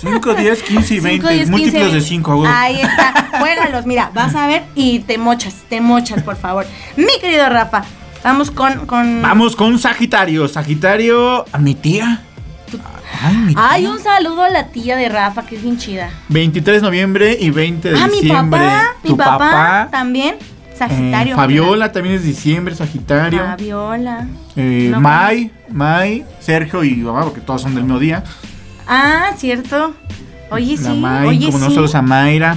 5, 10, 15 y 20. 5, 10, 15, Múltiplos de 5, güey. Ahí está, juégalos, mira, vas a ver y te mochas, te mochas, por favor. Mi querido Rafa, vamos con... con... Vamos con Sagitario. Sagitario, a mi tía. Ay, un saludo a la tía de Rafa, que es bien chida. 23 de noviembre y 20 de Ah, mi diciembre. papá, mi papá, también, Sagitario. eh, Fabiola también es diciembre, Sagitario. Fabiola. Eh, No, May, May, Sergio y mamá, porque todos son del mismo día. Ah, cierto. Oye, La sí. May, oye, como sí. nosotros a Mayra.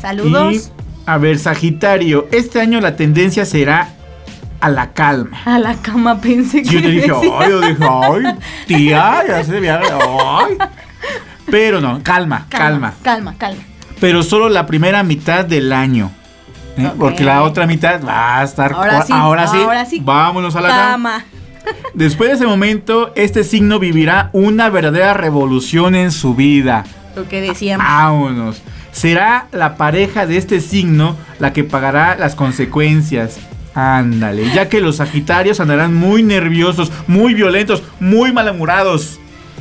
Saludos. Y, a ver, Sagitario, este año la tendencia será a la calma. A la cama pensé que Yo te dije, decía. ay, yo dije, ay, tía, ya se debía, ay. Pero no, calma, calma. Calma, calma. Pero solo la primera mitad del año. ¿eh? Porque la otra mitad va a estar. Ahora sí, ahora sí, ahora sí. Vámonos a la cama. Cama. Después de ese momento, este signo vivirá una verdadera revolución en su vida. Lo que decíamos. Vámonos. Será la pareja de este signo la que pagará las consecuencias. Ándale, ya que los Sagitarios andarán muy nerviosos, muy violentos, muy malhumorados.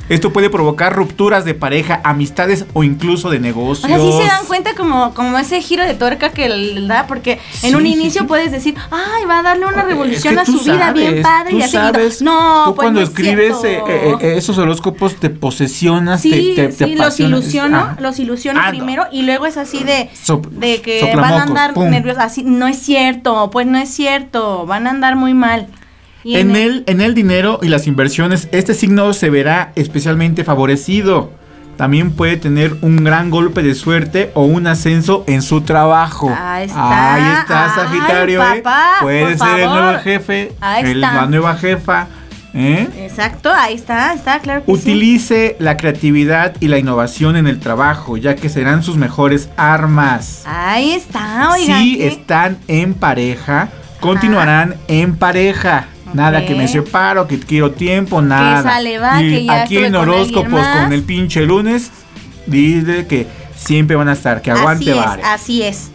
Esto puede provocar rupturas de pareja, amistades o incluso de O negocios. sea, sí se dan cuenta como, como ese giro de tuerca que le da, porque en un inicio sí. puedes decir, ay, va a darle una revolución Es que a su vida bien padre y así. sabes, no, tú pues cuando no escribes eh, eh, eh, esos horóscopos te posesionas, Sí, te, te, te sí, los ilusiono, Ajá. los ilusiono Ah, no. primero y luego es así de, de que van a andar pum. nerviosos. Así, no es cierto, pues no es cierto, van a andar muy mal. En el, en el dinero y las inversiones, este signo se verá especialmente favorecido. También puede tener un gran golpe de suerte o un ascenso en su trabajo. Ahí está. Ahí está, Ay, Sagitario. ¿eh? papá, Puede ser el nuevo jefe, Ahí el- está. la nueva jefa. ¿eh? Exacto, ahí está, está, claro que sí. Utilice la creatividad y la innovación en el trabajo, ya que serán sus mejores armas. Ahí está, oigan. si qué- están en pareja, continuarán en pareja. Nada que me separo, que quiero tiempo, nada. sale, va, Y que ya aquí en horóscopos con el pinche lunes, dice que siempre van a estar, que aguante así es, así es.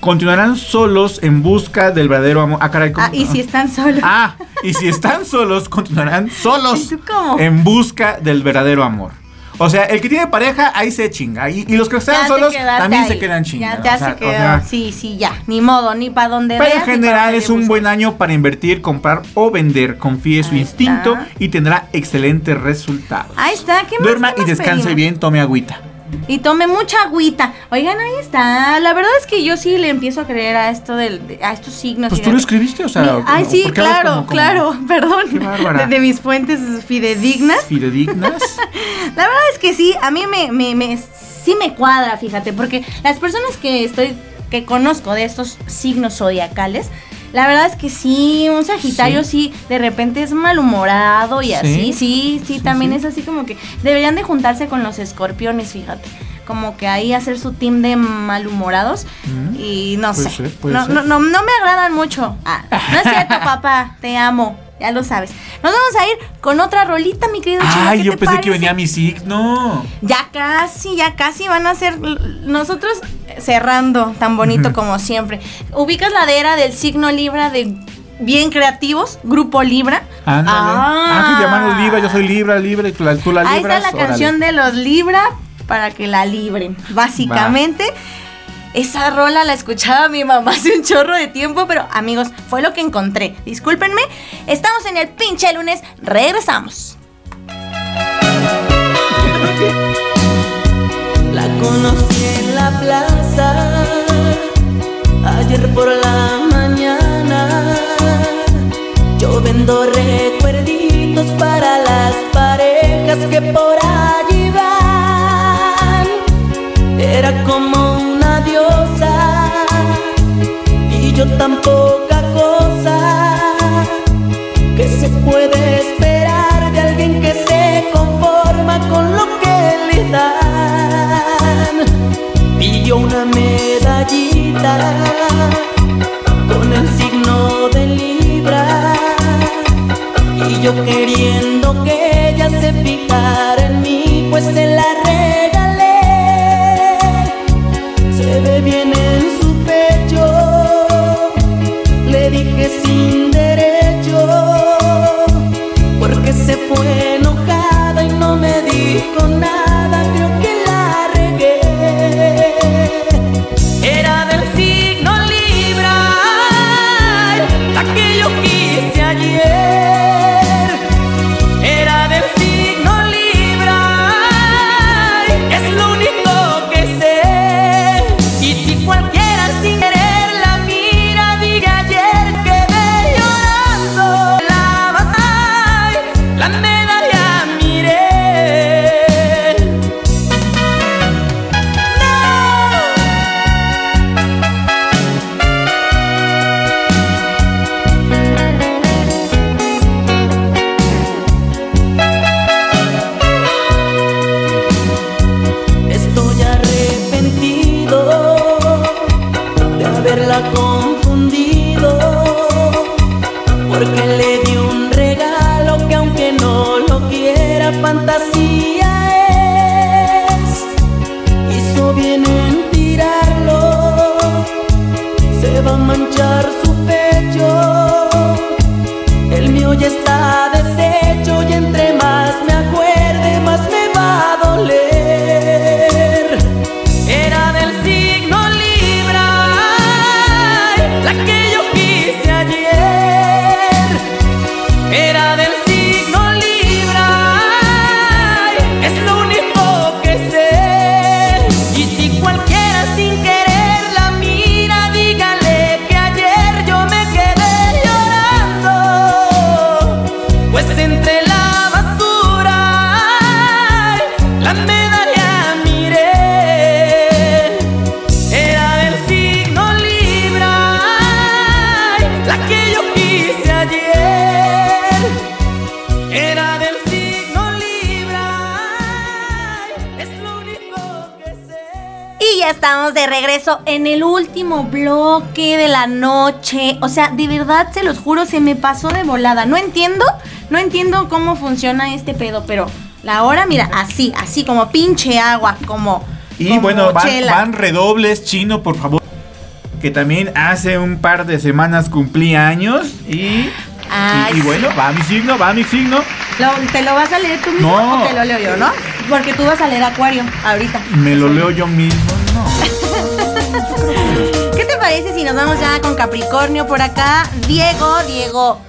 Continuarán solos en busca del verdadero amor. Ah, caray, ¿cómo? Ah, y si están solos. Ah, y si están solos, continuarán solos ¿Y tú cómo? en busca del verdadero amor. O sea, el que tiene pareja, ahí se chinga. Y, y los que están solos también se quedan chingando. Ya o o quedado. sea, sí, sí, ya. Ni modo, ni para donde pero veas. en general es un buen año para invertir, comprar o vender. Confíe su Ahí instinto está. y tendrá excelentes resultados. Ahí está, ¿qué más? Duerma qué y descanse pedimos? bien, tome agüita. Y tome mucha agüita. Oigan, ahí está. La verdad es que yo sí le empiezo a creer a esto del, de- a estos signos. Pues tú lo escribiste, o sea. Mi- Ay, ¿por sí, claro, como- como claro. Perdón. De, de mis fuentes fidedignas. Fidedignas. La verdad es que sí, a mí me, me, me- sí me cuadra, fíjate, porque las personas que estoy, que conozco de estos signos zodiacales, la verdad es que sí, un Sagitario sí, de repente es malhumorado y Sí. así, sí, sí, Sí, también es así como que deberían de juntarse con los escorpiones, fíjate. Como que ahí hacer su team de malhumorados Mm, y no puede sé. ser, puede no, ser. no, no, no me agradan mucho. Ah, no es cierto, papá, te amo. Ya lo sabes. Nos vamos a ir con otra rolita, mi querido Chino, Ay, ¿qué yo te pensé que venía mi signo. Ya casi, ya casi van a ser nosotros cerrando tan bonito como siempre. Ubicas la era del signo Libra de bien creativos, grupo Libra. Ándale. Ah, que llaman los Libra, yo soy Libra, Libra, y tú la, tú la Ahí libras. está la órale. canción de los Libra para que la libren. Básicamente, esa rola la escuchaba mi mamá hace un chorro de tiempo, pero amigos, fue lo que encontré. Discúlpenme, estamos en el pinche lunes, regresamos. La conocí en la plaza ayer por la mañana. Yo vendo recuerditos para las parejas que por allí van. Era como yo tan poca cosa que se puede esperar de alguien que se conforma con lo que le dan. Pidió una medallita con el signo de Libra y yo queriendo que ella se fijara en mí, pues se la regalé. Se ve bien porque se fue enojada y no me dijo nada, la noche. O sea, de verdad, se los juro, se me pasó de volada. No entiendo, no entiendo cómo funciona este pedo, pero la hora, mira, así, así como pinche agua, como. Y como bueno, van, redobles, chino, por favor. Que también hace un par de semanas cumplí años y. Ay, y, y bueno, va mi signo, va mi signo. Lo- ¿Te lo vas a leer tú mismo No. o te lo leo yo, no? Porque tú vas a leer Acuario ahorita. Me lo leo yo mismo. No. ¿Qué parece si nos vamos ya con Capricornio por acá? Diego, Diego.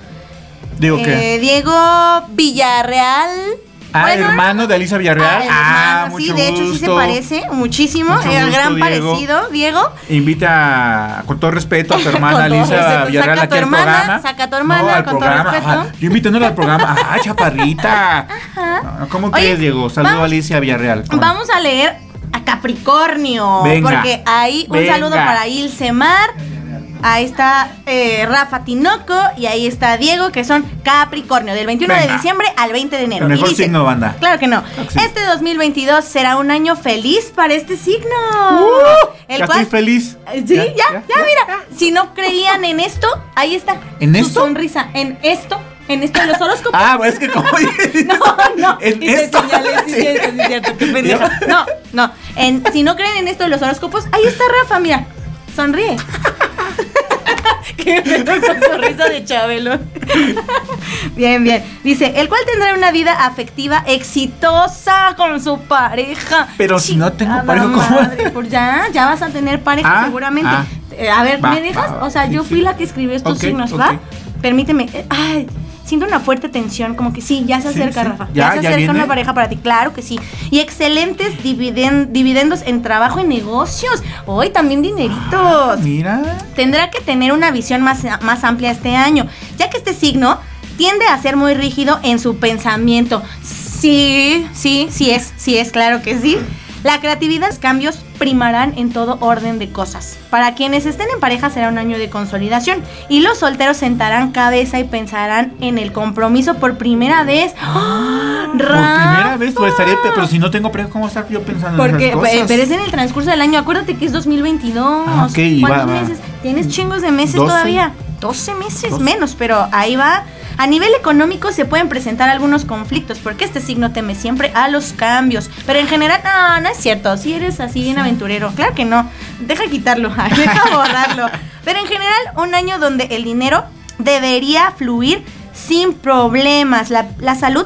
Que. eh, Diego Villarreal. Ah, Bueno, hermano de Alicia Villarreal. Ah, Ah, sí, mucho de hecho sí se parece muchísimo. Mucho gusto, gran Diego. parecido, Diego. Invita con todo respeto a tu hermana todo Alicia. Villarreal Saca a aquí tu al hermana, programa. saca a tu hermana, no, al con todo programa. respeto. Ajá. Yo invitándola al programa. Ah, chaparrita. No, ¿Cómo crees, Diego? Saludo vamos- a Alicia Villarreal. Vamos a leer a Capricornio. Venga. Porque ahí un Venga. saludo para Ilse Mar. Ahí está eh, Rafa Tinoco y ahí está Diego, que son Capricornio, del 21 de diciembre al 20 de enero. El mejor Y dice- signo, banda. Claro que no. Sí. Este 2022 será un año feliz para este signo. Uh, el ya cual- estoy feliz. Sí, ya, ya, mira. Si no creían en esto, ahí está. ¿En su esto? sonrisa. En esto. En esto de los horóscopos. Ah, pues es que como No, no. En esto. No, no. En, si no creen en esto de los horóscopos, ahí está Rafa, mira. Sonríe. Qué pedo con su risa de Chabelo. bien, bien. Dice, el cual tendrá una vida afectiva exitosa con su pareja. Pero si no tengo pareja, ¿cómo? pues ya, ya vas a tener pareja Ah, seguramente. ah. Eh, a ver, Va, ¿me dejas? va, va. o sea, Sí, yo sí. fui la que escribió estos signos. ¿va? Permíteme. Eh, Ay, siento una fuerte tensión, como que sí, ya se acerca, sí. Rafa. Ya, Ya, se acerca una pareja para ti, claro que sí. Y excelentes dividen- dividendos en trabajo y negocios. Hoy también dineritos. Mira. Tendrá que tener una visión más, más amplia este año, ya que este signo tiende a ser muy rígido en su pensamiento. Sí, sí, sí es, sí es, claro que sí. La creatividad, los cambios primarán en todo orden de cosas. Para quienes estén en pareja será un año de consolidación y los solteros sentarán cabeza y pensarán en el compromiso por primera vez. ¡Ah! Por primera vez, pues estaría, pero si no tengo pareja, ¿cómo estar yo pensando en Porque, esas cosas? pe- pero es en el transcurso del año. Acuérdate que es 2022. Ah, ok, y ¿Cuántos va, va. meses? Tienes chingos de meses 12. todavía. 12 meses menos, pero ahí va. A nivel económico se pueden presentar algunos conflictos porque este signo teme siempre a los cambios. Pero en general, no, no es cierto. Si eres así bien aventurero, claro que no. Deja quitarlo, deja borrarlo. Pero en general, un año donde el dinero debería fluir sin problemas. La, la salud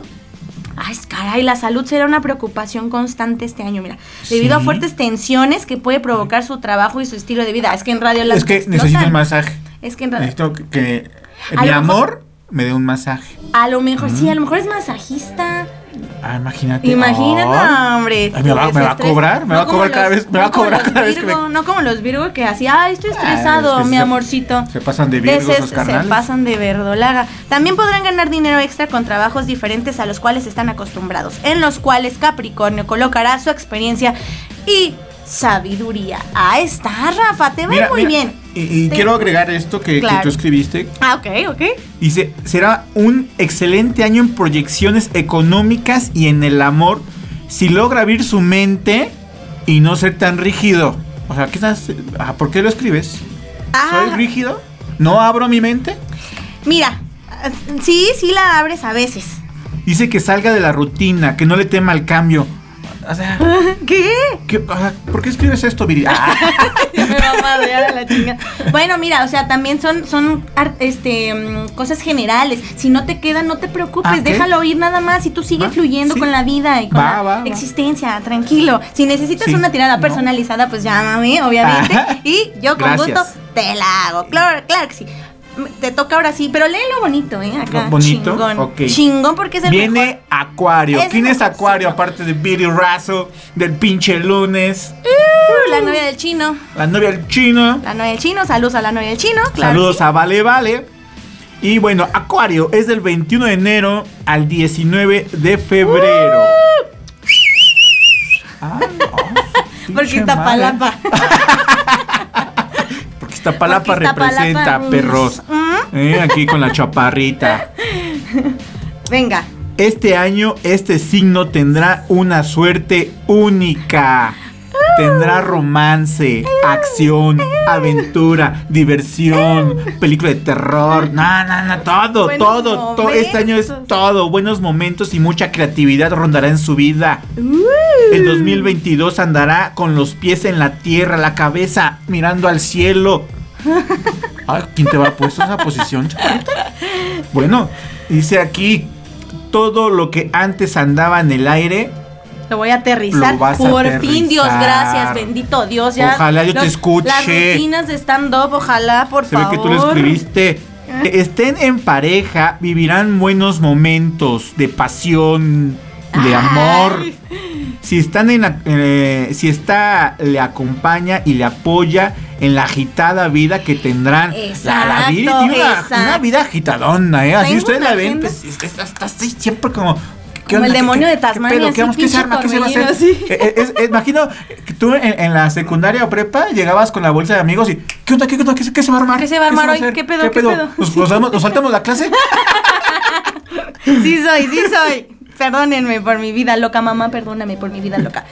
Ay, caray, la salud será una preocupación constante este año, mira. Debido a fuertes tensiones que puede provocar su trabajo y su estilo de vida. Es que en radio las Es que necesito un masaje. Es que en radio. Necesito que, que mi amor me dé un masaje. A lo mejor, sí, a lo mejor es masajista. Ah, imagínate. Imagínate, hombre. Ay, ¿me va- me a cobrar? ¿Me va a cobrar cada vez- me va a no como cobrar los cada vez que me- Virgo, No como los Virgo que así, ay, estoy Ah, estresado, es que mi se- amorcito. Se pasan de virgos ese- los se carnales. pasan de verdolaga. También podrán ganar dinero extra con trabajos diferentes a los cuales están acostumbrados, en los cuales Capricornio colocará su experiencia y sabiduría. Ahí está, Rafa, te Mira, muy mira, bien. Y, y Te- quiero agregar esto que, tú escribiste. Ah, ok, ok. Dice, será un excelente año en proyecciones económicas y en el amor si logra abrir su mente y no ser tan rígido. O sea, ¿qué estás? ah, ¿por qué lo escribes? Ah. ¿Soy rígido? ¿No abro mi mente? Mira, sí, sí la abres a veces. Dice que salga de la rutina, que no le tema al cambio. O sea, ¿Qué? ¿qué- o sea, ¿por qué escribes esto, Viri? Ah, me va a madrear a la chinga. Bueno, mira, o sea, también son, son este, mm, cosas generales. Si no te queda, no te preocupes, Ah, déjalo ir nada más y tú sigue Va, fluyendo sí. con la vida y con Va, la va, existencia, tranquilo. Si necesitas Sí, una tirada no. personalizada, pues llámame, obviamente. Y yo con Gracias. gusto te la hago. Claro, claro que sí. Te toca ahora sí, pero léelo bonito, ¿eh? Acá. Lo bonito, Chingón. ok. Chingón porque es el Viene mejor. Acuario. Es ¿Quién es Acuario aparte de Viri Razo, del pinche lunes? Uh, la novia del chino. La novia del chino. La novia del chino. Saludos a la novia del chino. Claro Saludos sí. a Vale Vale. Y bueno, Acuario es del 21 de enero al 19 de febrero. Ah, no, Porque está palapa. Iztapalapa representa mm, perros. mm. Eh, aquí con la chaparrita. Venga. Este año este signo tendrá una suerte única. Tendrá romance, acción, aventura, diversión, película de terror. No, no, no, todo, Buenos todo, todo. Este año es todo. Buenos momentos y mucha creatividad rondará en su vida. Uh. El 2022 andará con los pies en la tierra, la cabeza mirando al cielo. Ay, ¿quién te va a puesto en esa posición, chaparrita? Bueno, dice aquí, todo lo que antes andaba en el aire, Lo voy a aterrizar. Por fin, Dios, gracias. Bendito Dios. Ya Ojalá yo te escuche. Las rutinas de stand-up, ojalá, por se ve favor. que tú lo escribiste. Estén en pareja, vivirán buenos momentos de pasión, de amor. Ay. Si están en la, eh, si está le acompaña y le apoya en la agitada vida que tendrán. la, la Viri Exacto, tiene una, exacto. una vida agitadona, ¿eh? Así ustedes la ven, pues, está siempre como. ¿Qué Como el demonio qué- de Tasmania, ¿Qué, vamos? ¿Qué se arma? ¿Qué se va a hacer? Eh, es- es- imagino que tú en, en la secundaria o prepa llegabas con la bolsa de amigos y ¿qué onda? ¿Qué, onda? ¿Qué, se- qué se va a armar? ¿Qué se va a armar hoy? ¿Qué pedo? ¿Qué pedo? ¿Nos, nos damos- nos saltamos la clase? Sí soy, sí soy. Perdónenme por mi vida loca, mamá, perdóname por mi vida loca.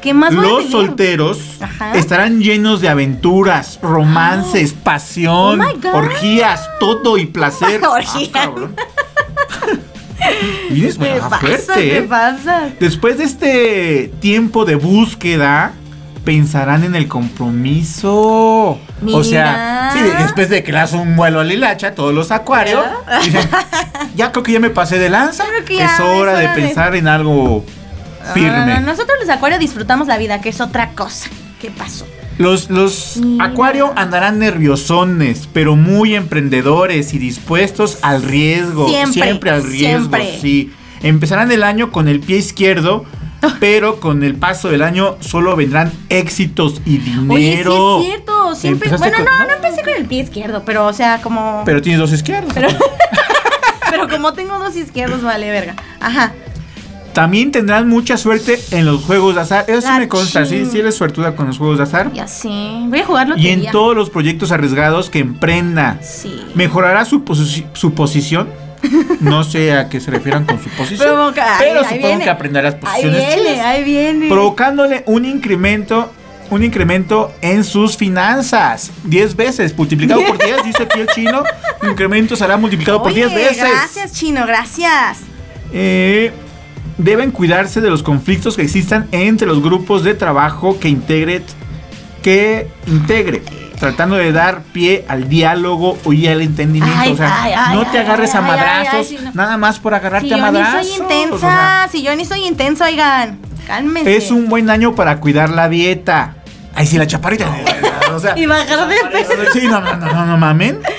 ¿Qué más Los solteros Ajá. estarán llenos de aventuras, romances, pasión, Oh God. orgías, todo y placer. Orgías. Ah. Vienes ¿Qué bueno, pasa? fuerte, ¿Qué ¿eh? pasa? Después de este tiempo de búsqueda, pensarán en el compromiso. O sea, sí, Mira. después de que le das un vuelo a Lilacha, todos los acuarios dicen, ya creo que ya me pasé de lanza. Que es hora es de pensar en algo firme. No, no, no, Nosotros los acuarios disfrutamos la vida, que es otra cosa. ¿Qué pasó? Los, los acuario andarán nerviosones, pero muy emprendedores y dispuestos al riesgo. Siempre, al riesgo. siempre. Sí. Empezarán el año con el pie izquierdo, pero con el paso del año solo vendrán éxitos y dinero. Oye, sí es cierto. Siempre. Bueno, con- no, no empecé con el pie izquierdo, pero o sea, como. Pero tienes dos izquierdos. Pero, pero como tengo dos izquierdos, vale, verga. Ajá. También tendrán mucha suerte en los juegos de azar. Eso sí Ah, me consta, sí, sí eres suertuda con los juegos de azar. Ya sí. Voy a jugar Y en todos los proyectos arriesgados que emprenda. Sí. ¿Mejorará su, posi- su posición? No sé a qué se refieran con su posición. Pero, ahí- pero ahí supongo viene. que aprenderás Ahí posiciones viene, chidas, ahí viene. Provocándole un incremento. Un incremento en sus finanzas. 10 veces. Multiplicado por 10, dice aquí el chino. El incremento será multiplicado por Oye, 10 veces. Gracias, chino, gracias. Eh, deben cuidarse de los conflictos que existan entre los grupos de trabajo que integre, que integre, tratando de dar pie al diálogo y al entendimiento. Ay, o sea, ay, ay, no te agarres a madrazos, sí, no. nada más por agarrarte Si a yo ni madrazos. soy o intensa, sea, si yo ni soy intensa, oigan. Cálmense. es un buen año para cuidar la dieta. Ay, sí, la chaparrita. o sea, Y bajar de peso. sí, no, no, no, no, no mamen.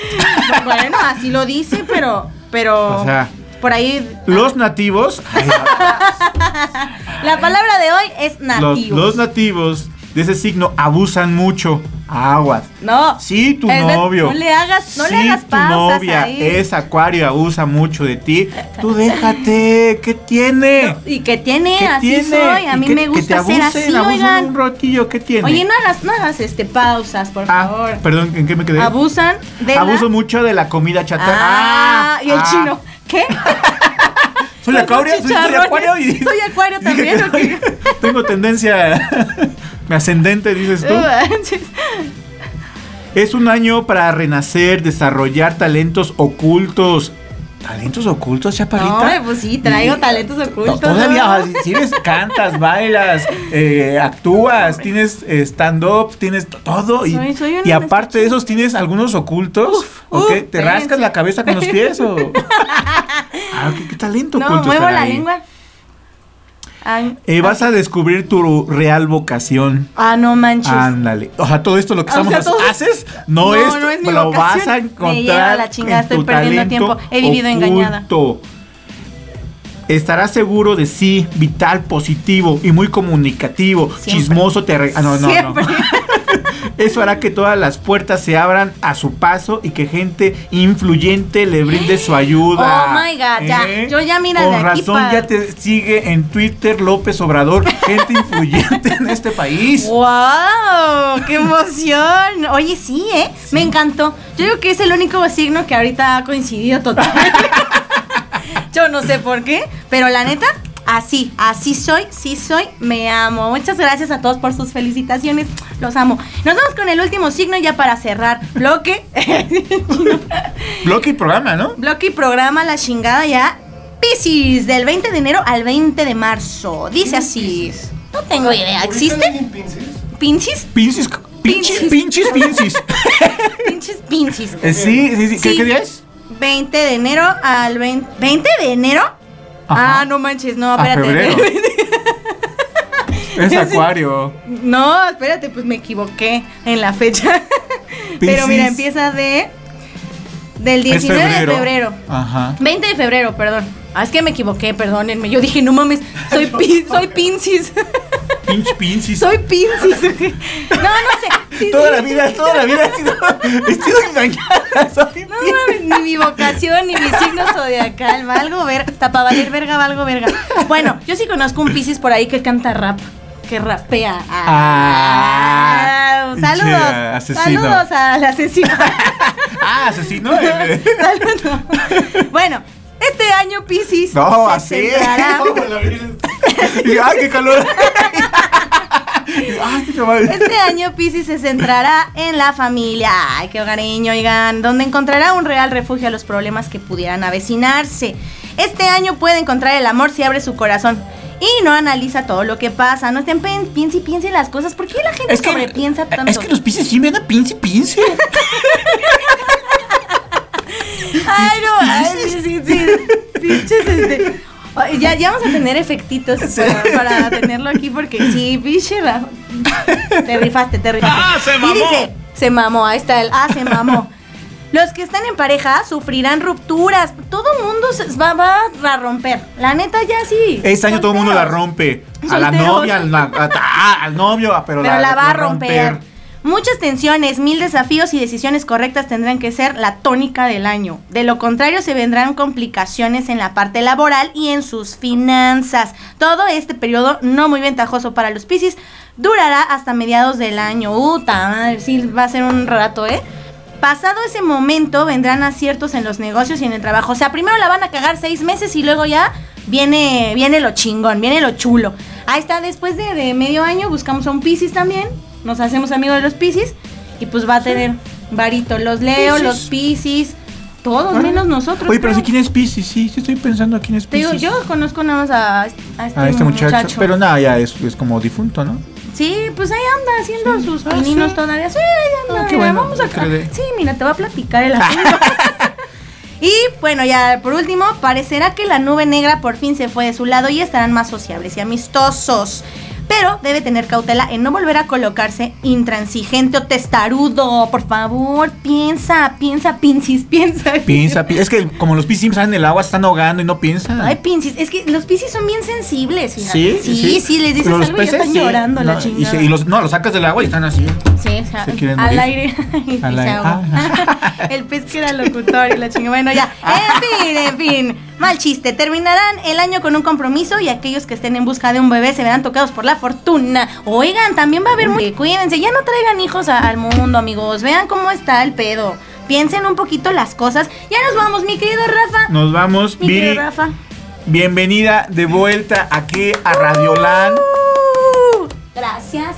Bueno, así lo dice, pero. Pero. O sea, por ahí. los nativos. ay, La palabra de hoy es nativos. los nativos de ese signo abusan mucho. Aguas. no. Si tu novio. no le hagas- no le hagas tu pausas novia ahí. es acuario abusa mucho de ti, tú déjate. ¿Qué tiene? Y que tiene, ¿Qué así tiene? soy. A ¿Y mí qué- me que gusta te ser así, oigan. un ratillo, ¿qué tiene? Oye, no hagas, no hagas este pausas, por ah, favor. perdón, ¿en qué me quedé? Abusan de la- Abuso mucho de la comida chatarra. Ah, y el ah. chino. ¿Qué? Soy Los acuario, soy, soy acuario y Soy acuario también, que ¿o soy- tengo tendencia ascendente, dices tú. Es un año para renacer, desarrollar talentos ocultos. ¿Talentos ocultos, chaparrita? No, hombre, pues sí, traigo talentos ocultos. To- Todavía, ¿no? eres, cantas, bailas, eh, actúas, tienes eh, stand-up, tienes to- todo. Y, Soy- aparte de esos, tienes algunos ocultos. ¿O uf, qué? ¿Te rascas la cabeza con los pies? O... Ah, ¿qué, qué talento No, oculto muevo la ahí? lengua. Ay, Eh, vas a descubrir tu real vocación. Ah, no manches. Ándale. O sea, todo esto lo que O estamos sea, todo- haces no, No, es, no es mi lo vas vocación. a Me encontrar. lleva la chingada, estoy perdiendo tiempo. He vivido engañada. oculto. Estarás seguro de sí, vital, positivo y muy comunicativo. Siempre. Chismoso te ah, no, no, Siempre. no. Eso hará que todas las puertas se abran a su paso y que gente influyente le brinde su ayuda. Oh my God, ya. Yo ya, mira, Con de aquí razón ya te sigue en Twitter López Obrador, gente influyente en este país. ¡Wow! ¡Qué emoción! Oye, sí, ¿eh? Me encantó. Yo creo que es el único signo que ahorita ha coincidido totalmente. Yo no sé por qué, pero la neta, así, así soy, sí soy, me amo. Muchas gracias a todos por sus felicitaciones, los amo. Nos vamos con el último signo ya para cerrar. Bloque, Bloque y programa, ¿no? bloque y programa, la chingada ya. Piscis, del 20 de enero al 20 de marzo. Dice así. No tengo idea, ¿existe? ¿Pincis? Pinches, pinches, pinches, pinches. Pinches pincis. Eh, sí, sí, sí. ¿Qué, Sí. qué día es? 20 de enero al 20. ¿20 de enero? Ajá. Ah, no manches, no, A espérate. febrero. Es acuario. No, espérate, pues me equivoqué en la fecha. Pero mira, empieza de. Del 19 Es de febrero. Ajá. 20 de febrero, perdón. Ah, es que me equivoqué, perdónenme. Yo dije, no mames, soy, pi- soy Pincis. Pinch pinches. soy Pincis. No, no sé. Sí, Toda sí. la vida, toda la vida he sido, he sido engañada. soy No mames, ni mi vocación, ni mi signo zodiacal. Valgo verga. Tapa valer verga, valgo verga. Bueno, yo sí conozco un Piscis por ahí que canta rap. Que rapea. Ah, saludos. pinche asesino. Saludos al asesino. Ah, asesino. Saludos. Bueno, este año Piscis No, se así. centrará- Y, Ay, qué calor. Ay, qué chaval. Este año Piscis se centrará en la familia. Ay, qué hogareño, oigan. Donde encontrará un real refugio a los problemas que pudieran avecinarse. Este año puede encontrar el amor si abre su corazón. y no analiza todo lo que pasa. No estén piense y piense las cosas. ¿Por qué la gente Es que- sobrepiensa tanto? Es que los Pisces sí me dan pince pince. Ay, no, ay, sí, sí, sí. Pinches, este. Ya, ya vamos a tener efectitos para, para tenerlo aquí porque sí, pinche Rafa. Te rifaste, te rifaste. ¡Ah, se mamó! Y dice, se mamó, ahí está el, ah, se mamó. Los que están en pareja sufrirán rupturas. Todo mundo se va, va a romper. La neta, ya sí. Este año todo el mundo la Solteros. rompe. A la novia, al, a- a- al novio, pero, Pero la, va a romper. Muchas tensiones, mil desafíos y decisiones correctas tendrán que ser la tónica del año. De lo contrario, se vendrán complicaciones en la parte laboral y en sus finanzas. Todo este periodo no muy ventajoso para los Piscis durará hasta mediados del año. Uta, madre, sí, va a ser un rato, ¿eh? Pasado ese momento vendrán aciertos en los negocios y en el trabajo. O sea, primero la van a cagar seis meses y luego ya viene, viene lo chingón, viene lo chulo. Ahí está, después de, de medio año buscamos a un Piscis también. Nos hacemos amigos de los Piscis y pues va a tener varito. Los Leo, Piscis. los Piscis, todos menos nosotros. Oye, pero si quién es Pisces, sí, sí estoy pensando quién es Te digo, Pisces. yo conozco nada más a, a este, a este muchacho, muchacho. Pero nada, ya es, es como difunto, ¿no? Sí, pues ahí anda haciendo sus Ah, pininos sí. todavía. Sí, ahí anda. Ah, qué mira, bueno, vamos a que le- Sí, mira, te voy a platicar el asunto. y bueno, ya por último, parecerá que la nube negra por fin se fue de su lado y estarán más sociables y amistosos. Pero debe tener cautela en no volver a colocarse intransigente o testarudo. Por favor, piensa, piensa, pincis, piensa. Piensa, pi- es que como los siempre salen del agua, se están ahogando y no piensan. Ay, pincis, es que los piscis son bien sensibles, fíjate. Sí, sí, sí, les dices Pero los algo y ya están sí. llorando la No, y, chingada. se- y los, no, los sacas del agua y están así. Sí, o sea, Se quieren al morir. aire. y Al se aire. ahogó. El pez que era locutor y la chingada. Bueno, ya. En fin, en fin. Mal chiste. Terminarán el año con un compromiso y aquellos que estén en busca de un bebé se verán tocados por la fortuna. Oigan, también va a haber. muy- Cuídense, ya no traigan hijos al mundo, amigos. Vean cómo está el pedo. Piensen un poquito las cosas. Ya nos vamos, mi querido Rafa. Nos vamos, Mi querido Viri. Rafa. Bienvenida de vuelta aquí a Radiolan. Uh, gracias.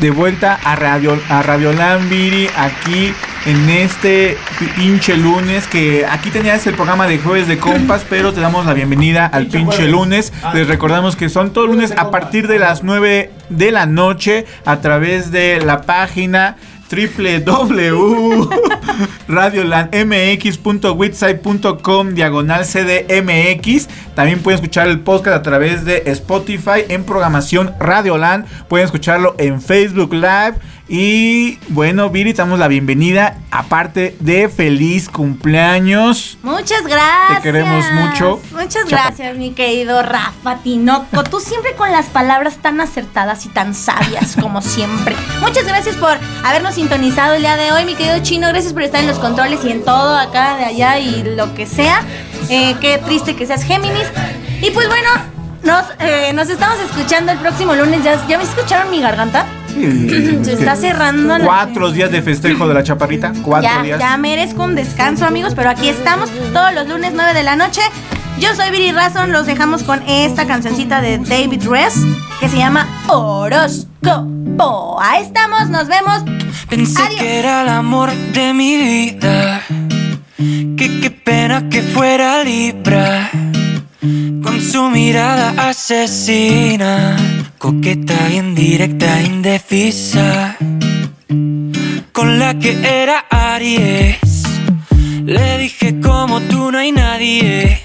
De vuelta a Radio a Radiolan, Viri, aquí en este pi- pinche lunes. Que aquí tenías el programa de jueves de compas, pero te damos la bienvenida al pinche lunes. Les recordamos que son todos lunes a partir de las 9 de la noche a través de la página www.radiolandmx.witsite.com diagonal cdmx también pueden escuchar el podcast a través de Spotify en programación Radioland pueden escucharlo en Facebook Live y bueno Viri te damos la bienvenida aparte de feliz cumpleaños Muchas gracias. Te queremos mucho. Muchas Chapa. gracias, mi querido Rafa Tinoco. Tú siempre con las palabras tan acertadas y tan sabias como siempre. Muchas gracias por habernos sintonizado el día de hoy, mi querido Chino. Gracias por estar en los controles y en todo acá, de allá y lo que sea. Eh, qué triste que seas Géminis. Y pues bueno, nos, eh, nos estamos escuchando el próximo lunes. ¿Ya, ya me escucharon mi garganta? Se está cerrando la- cuatro días de festejo de la chaparrita cuatro ya, días ya merezco un descanso, amigos, pero aquí estamos todos los lunes 9 de la noche. Yo soy Viri Razon, los dejamos con esta cancioncita de David Ress que se llama Horóscopo. Ahí estamos, nos vemos. Pensé Adiós. que era el amor de mi vida. Que qué pena que fuera Libra. Con su mirada asesina. Coqueta, indirecta, indecisa. Con la que era Aries. Le dije como tú no hay nadie.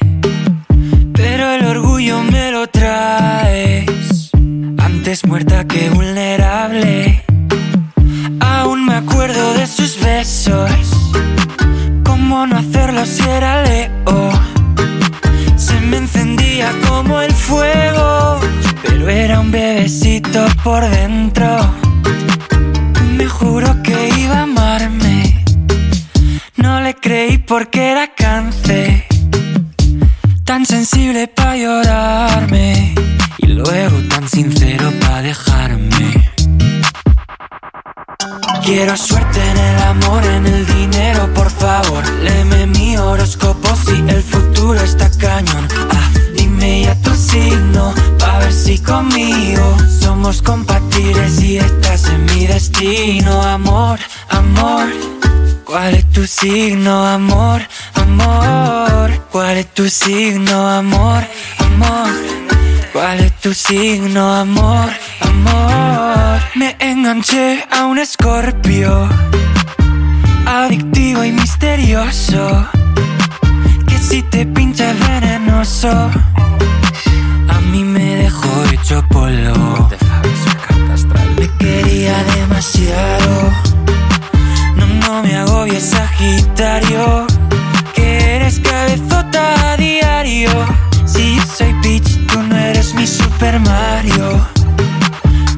Pero el orgullo me lo traes. Antes muerta que vulnerable. Aún me acuerdo de sus besos. ¿Cómo no hacerlo si era Leo? Se me encendía como el fuego, pero era un bebecito por dentro. Me juró que iba a amarme. No le creí porque era cáncer. Tan sensible para llorarme. Y luego tan sincero para dejarme. Quiero suerte en el amor, en el dinero, por favor. Léeme mi horóscopo si el futuro está cañón. Ah, dime ya tu signo, si conmigo somos compatibles y estás en mi destino. Amor, amor, ¿cuál es tu signo, amor, amor? ¿Cuál es tu signo, amor, amor? ¿Cuál es tu signo, amor? Amor. Me enganché a un escorpio. Adictivo y misterioso. Que si te pincha venenoso. A mí me dejó hecho polvo. Me quería demasiado. No, no me agobies, Sagitario. Que eres cabezota a diario. Si yo soy Peach, tú no eres mi Super Mario.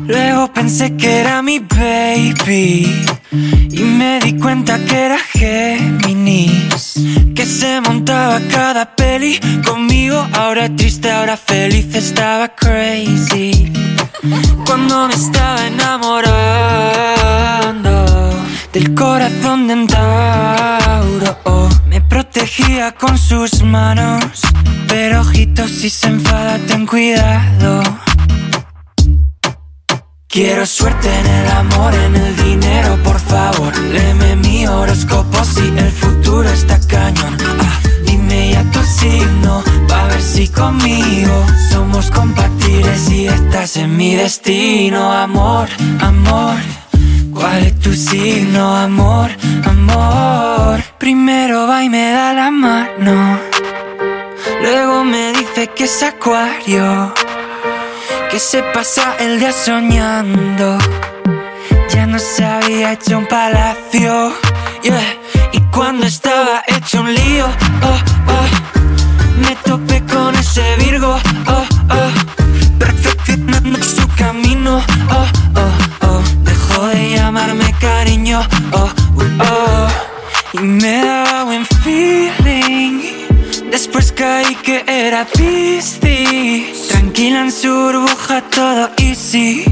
Luego pensé que era mi baby. Y me di cuenta que era Géminis. Que se montaba cada peli conmigo. Ahora triste, ahora feliz, estaba crazy. Cuando me estaba enamorando del corazón de un Tauro. oh, me protegía con sus manos. Pero ojito, si se enfada, ten cuidado. Quiero suerte en el amor, en el dinero, por favor. Léeme mi horóscopo si el futuro está cañón. Ah, dime ya tu signo, pa' ver si conmigo somos compatibles y estás en mi destino. Amor, amor, ¿cuál es tu signo? Amor, amor. Primero va y me da la mano. Luego me dice que es acuario que se pasa el día soñando. Ya no se había hecho un palacio. yeah. Y cuando estaba hecho un lío, oh, oh, me topé con ese Virgo, oh, oh, perfeccionando su camino, oh, oh, oh. Dejó de llamarme cariño, oh, uh, oh, y me daba buen feeling. Después caí que era Piscis. Tranquila en su burbuja todo easy.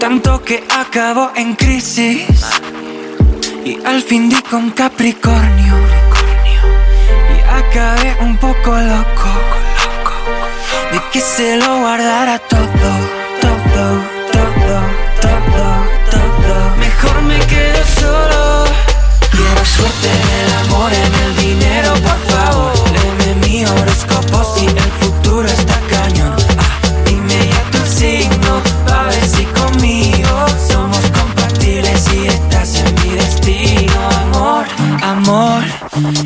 Tanto que acabó en crisis. Y al fin di con Capricornio. Y acabé un poco loco. De que se lo guardara todo Todo, todo, todo, todo. Mejor me quedo solo. Quiero suerte en el amor, en el dinero, por favor. Mi horóscopo si el futuro está cañón. Ah, dime ya tu signo, pa' ver si conmigo somos compatibles y estás en mi destino. Amor, amor,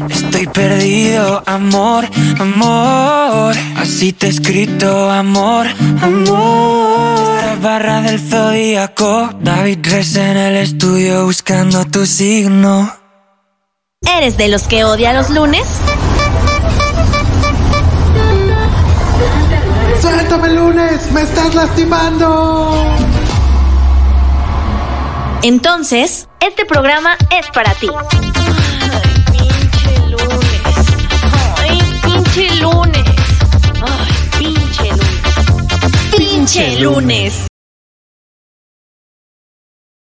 estoy perdido, amor, amor. Así te he escrito, amor, amor. Estas barras del zodíaco, David Res en el estudio buscando tu signo. ¿Eres de los que odia los lunes? ¡Suéltame lunes! ¡Me estás lastimando! Entonces, este programa es para ti. Pinche lunes. Ay, pinche lunes. Ay, pinche lunes. Pinche lunes.